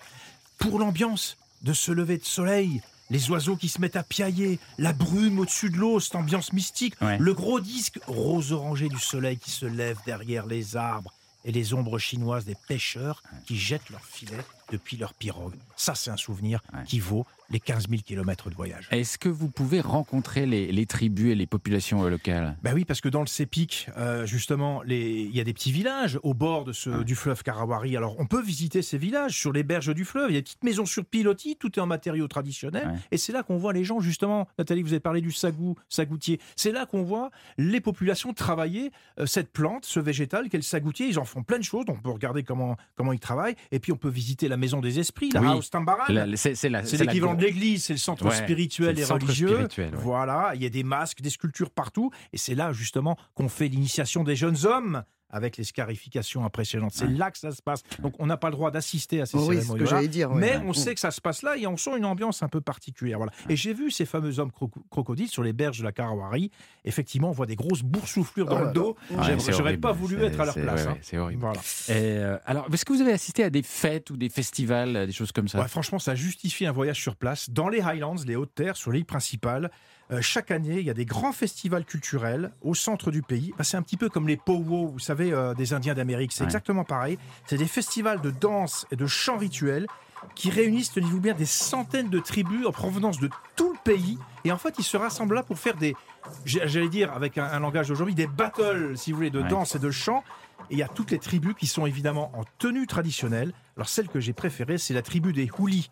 pour l'ambiance de ce lever de soleil. Les oiseaux qui se mettent à piailler, la brume au-dessus de l'eau, cette ambiance mystique, Ouais. le gros disque rose-orangé du soleil qui se lève derrière les arbres et les ombres chinoises des pêcheurs qui jettent leurs filets depuis leur pirogue. Ça, c'est un souvenir Ouais. qui vaut les 15 000 kilomètres de voyage. Est-ce que vous pouvez rencontrer les, les tribus et les populations euh, locales? Ben oui, parce que dans le Sépic, euh, justement, il y a des petits villages au bord de ce, du fleuve Karawari. Alors, on peut visiter ces villages sur les berges du fleuve. Il y a des petites maisons sur pilotis, tout est en matériaux traditionnels. Ouais. Et c'est là qu'on voit les gens, justement, Nathalie, vous avez parlé du sagou, sagoutier. C'est là qu'on voit les populations travailler euh, cette plante, ce végétal qu'est le sagoutier. Ils en font plein de choses. On peut regarder comment, comment ils travaillent. Et puis, on peut visiter la maison des esprits, la Oui. House Tambaran. C'est l'équivalent de l'église, c'est le centre Ouais, spirituel et centre religieux. spirituel, ouais. Voilà, il y a des masques, des sculptures partout. Et c'est là, justement, qu'on fait l'initiation des jeunes hommes avec les scarifications impressionnantes. C'est Ouais. là que ça se passe. Donc, on n'a pas le droit d'assister à ces Oui, c'est ce cérémonies. que j'allais dire. Mais Ouais. on sait que ça se passe là et on sent une ambiance un peu particulière. Voilà. Et j'ai vu ces fameux hommes croco- crocodiles sur les berges de la Karawari. Effectivement, on voit des grosses boursouflures dans Oh le dos. Ouais, J'aurais pas voulu être à leur place. ouais, hein. c'est horrible. Voilà. Et, euh, alors, est-ce que vous avez assisté à des fêtes ou des festivals, des choses comme ça? Ouais, franchement, ça justifie un voyage sur place. Dans les Highlands, les hautes terres, sur l'île principale, euh, chaque année, il y a des grands festivals culturels au centre du pays. Bah, c'est un petit peu comme les powwows, vous savez, euh, des Indiens d'Amérique. C'est Ouais. exactement pareil. C'est des festivals de danse et de chants rituels qui réunissent, tenez-vous bien, des centaines de tribus en provenance de tout le pays. Et en fait, ils se rassemblent là pour faire des, j'allais dire avec un, un langage d'aujourd'hui, des battles, si vous voulez, de Ouais. danse et de chant. Et il y a toutes les tribus qui sont évidemment en tenue traditionnelle. Alors celle que j'ai préférée, c'est la tribu des Houlis.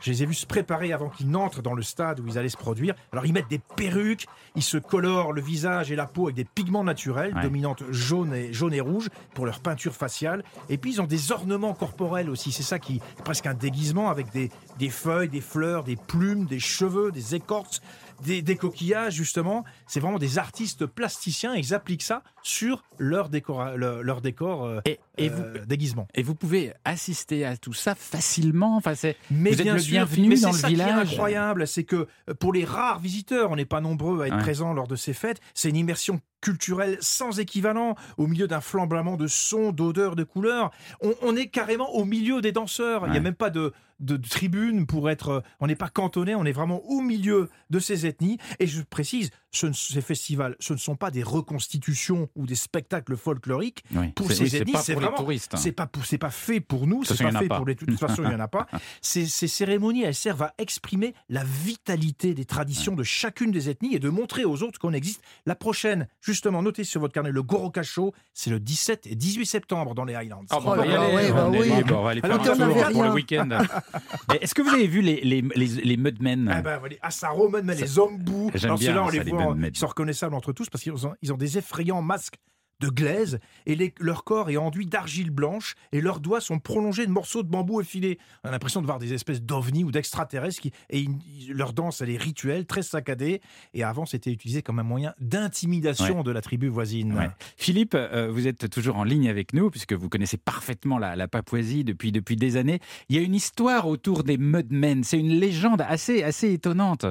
Je les ai vus se préparer avant qu'ils n'entrent dans le stade où ils allaient se produire. Alors ils mettent des perruques, ils se colorent le visage et la peau avec des pigments naturels, Ouais. dominantes jaune et, jaune et rouge pour leur peinture faciale. Et puis ils ont des ornements corporels aussi. C'est ça qui est presque un déguisement avec des, des feuilles, des fleurs, des plumes, des cheveux, des écorces, des, des coquillages justement. C'est vraiment des artistes plasticiens. Ils appliquent ça sur leur décor, leur, leur décor euh, Et, et vous, euh, déguisement. et vous pouvez assister à tout ça facilement enfin, c'est- Mais Vous êtes bien le sûr, bienvenu mais dans le ça qui est incroyable, c'est que euh, pour les rares visiteurs, on n'est pas nombreux à être Ouais. présents lors de ces fêtes. C'est une immersion culturelle sans équivalent, au milieu d'un flambement de sons, d'odeurs, de couleurs. On, on est carrément au milieu des danseurs. Il n'y a même pas de, de, tribune pour être. euh, On n'est pas cantonné, on est vraiment au milieu de ces ethnies. Et je précise, ce ne- ces festivals, ce ne sont pas des reconstitutions ou des spectacles folkloriques. oui, Pour ces oui, c'est ethnies, pas c'est pour vraiment- les touristes. hein. C'est pas c'est pas fait pour nous, c'est pas fait pas. pour les. De toute façon, il y en a pas. [laughs] Ces, ces cérémonies, elles servent à exprimer la vitalité des traditions de chacune des ethnies et de montrer aux autres qu'on existe. La prochaine, justement, notez sur votre carnet le Goroka Show, c'est le 17 et 18 septembre dans les Highlands. Ah, Oh là là, ouais, bah on est oui. libre, on va aller faire Alors, un on en tour pour le rien. week-end. [laughs] Est-ce que vous avez vu les, les, les, les Mudmen? Ah ben, voilà, Assaro, Mudmen, les Zombous. J'aime Alors bien ceux-là, on ça, les les ils sont reconnaissables entre tous parce qu'ils ont, ils ont des effrayants masques de glaise et les- leur corps est enduit d'argile blanche et leurs doigts sont prolongés de morceaux de bambou effilés. On a l'impression de voir des espèces d'ovnis ou d'extraterrestres qui, et ils- leur danse, elle est rituelle, très saccadée et avant c'était utilisé comme un moyen d'intimidation de la tribu voisine. Ouais. Philippe, euh, vous êtes toujours en ligne avec nous puisque vous connaissez parfaitement la, la Papouasie depuis, depuis des années. Il y a une histoire autour des Mudmen. C'est une légende assez, assez étonnante.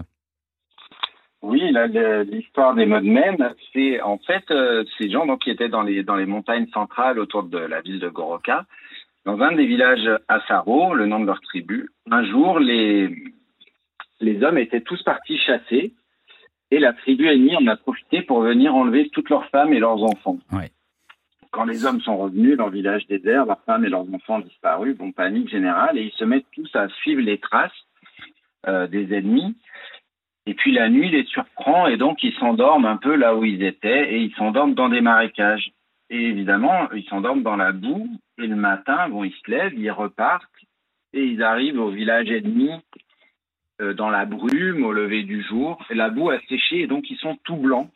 Oui, l'histoire des Mudmen, c'est en fait euh, ces gens donc, qui étaient dans les, dans les montagnes centrales autour de la ville de Goroka, dans un des villages Assaro, le nom de leur tribu. Un jour, les, les hommes étaient tous partis chasser Et la tribu ennemie en a profité pour venir enlever toutes leurs femmes et leurs enfants. Ouais. Quand les hommes sont revenus dans le village désert, leurs femmes et leurs enfants ont disparu, bon, panique générale, et ils se mettent tous à suivre les traces euh, des ennemis. Et puis la nuit les surprend et donc ils s'endorment un peu là où ils étaient et ils s'endorment dans des marécages. Et évidemment, ils s'endorment dans la boue et le matin, bon, ils se lèvent, ils repartent et ils arrivent au village ennemi euh, dans la brume au lever du jour. La boue a séché et donc ils sont tout blancs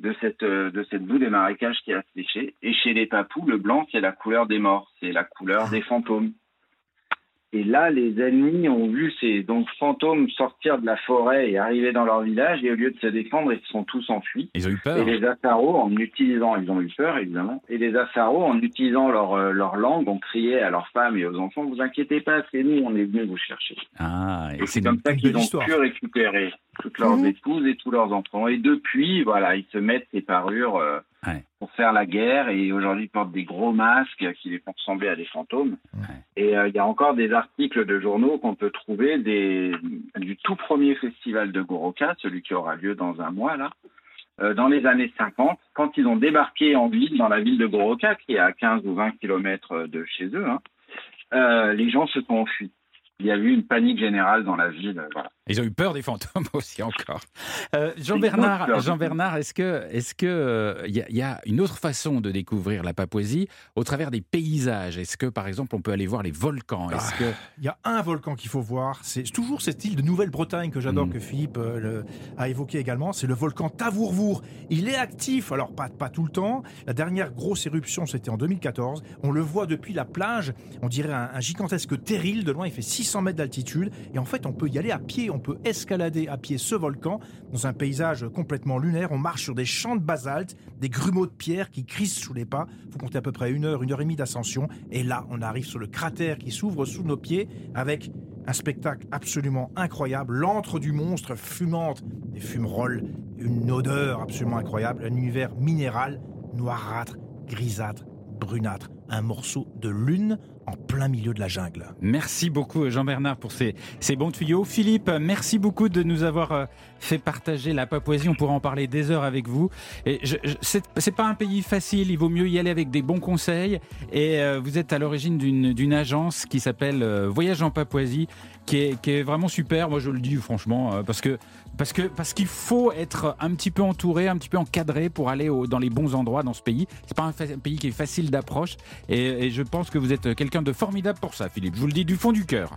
de cette, euh, de cette boue des marécages qui a séché. Et chez les papous, le blanc, c'est la couleur des morts, c'est la couleur des fantômes. Et là, les ennemis ont vu ces donc fantômes sortir de la forêt et arriver dans leur village, et au lieu de se défendre, ils se sont tous enfuis. Ils ont eu Et peur. les Assaros, en utilisant, ils ont eu peur évidemment, et les Assaros, en utilisant leur, euh, leur langue, ont crié à leurs femmes et aux enfants Vous inquiétez pas, c'est nous, on est venus vous chercher. Ah, et Et c'est comme ça qu'ils ont pu récupérer toutes leurs Mhm. épouses et tous leurs enfants. Et depuis, voilà, ils se mettent ces parures euh, Ouais. pour faire la guerre, et aujourd'hui, ils portent des gros masques qui les font ressembler à des fantômes. Ouais. Et euh, il y a encore des articles de journaux qu'on peut trouver des, du tout premier festival de Goroka, celui qui aura lieu dans un mois, là, euh, dans les années 50, quand ils ont débarqué en ville, dans la ville de Goroka, qui est à 15 ou 20 kilomètres de chez eux, hein, euh, les gens se sont enfuis. Il y a eu une panique générale dans la ville. Voilà. Ils ont eu peur des fantômes [laughs] aussi encore. Euh, Jean-Bernard, peur. Jean-Bernard, est-ce que, est-ce que euh, il y, a- il y a une autre façon de découvrir la Papouasie au travers des paysages? Est-ce que, par exemple, on peut aller voir les volcans? Est-ce que Il y a un volcan qu'il faut voir, c'est toujours cette île de Nouvelle-Bretagne que j'adore, Mm. que Philippe euh, le- a évoqué également, c'est le volcan Tavourvour. Il est actif, alors pas, pas tout le temps. La dernière grosse éruption, c'était en 2014. On le voit depuis la plage, on dirait un, un gigantesque terril. De loin, il fait 600 mètres d'altitude. Et en fait, on peut y aller à pied, on peut escalader à pied ce volcan dans un paysage complètement lunaire. On marche sur des champs de basalte, des grumeaux de pierre qui crissent sous les pas. faut compter à peu près une heure, une heure et demie d'ascension. Et là, on arrive sur le cratère qui s'ouvre sous nos pieds avec un spectacle absolument incroyable. L'antre du monstre fumante, des fumerolles, une odeur absolument incroyable, un univers minéral, noirâtre, grisâtre, brunâtre, un morceau de lune en plein milieu de la jungle. Merci beaucoup Jean-Bernard pour ces, bons tuyaux. Philippe, merci beaucoup de nous avoir euh, fait partager la Papouasie. On pourra en parler des heures avec vous. Et je, je- c'est, pas un pays facile. Il vaut mieux y aller avec des bons conseils. Et euh, vous êtes à l'origine d'une, agence qui s'appelle euh, Voyage en Papouasie, qui est, qui vraiment super. Moi, je le dis franchement, parce que parce que parce qu'il faut être un petit peu entouré, un petit peu encadré pour aller au- dans les bons endroits dans ce pays. C'est pas un, pays qui est facile d'approche. Et, et je pense que vous êtes quelqu'un de formidable pour ça, Philippe. Je vous le dis du fond du cœur.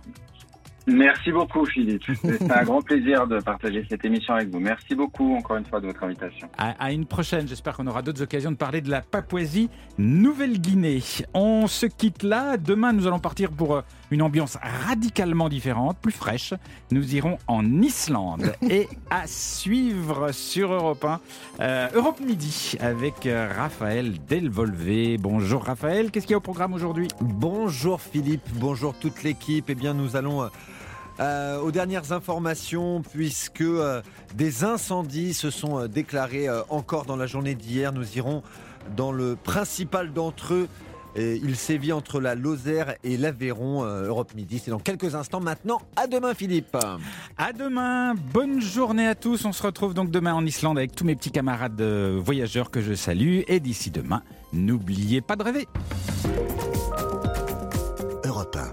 Merci beaucoup, Philippe. C'est un grand plaisir de partager cette émission avec vous. Merci beaucoup, encore une fois, de votre invitation. À, à une prochaine. J'espère qu'on aura d'autres occasions de parler de la Papouasie Nouvelle-Guinée. On se quitte là. Demain, nous allons partir pour euh, une ambiance radicalement différente, plus fraîche. Nous irons en Islande [laughs] et à suivre sur Europe 1, euh, Europe Midi avec euh, Raphaël Delvolvé. Bonjour Raphaël, qu'est-ce qu'il y a au programme aujourd'hui? Bonjour Philippe, bonjour toute l'équipe. Eh bien, nous allons euh, aux dernières informations puisque euh, des incendies se sont euh, déclarés encore dans la journée d'hier. Nous irons dans le principal d'entre eux. Il sévit entre la Lozère et l'Aveyron, euh, Europe Midi. C'est dans quelques instants maintenant. À demain, Philippe. À demain. Bonne journée à tous. On se retrouve donc demain en Islande avec tous mes petits camarades euh, voyageurs que je salue. Et d'ici demain, n'oubliez pas de rêver. Europe 1.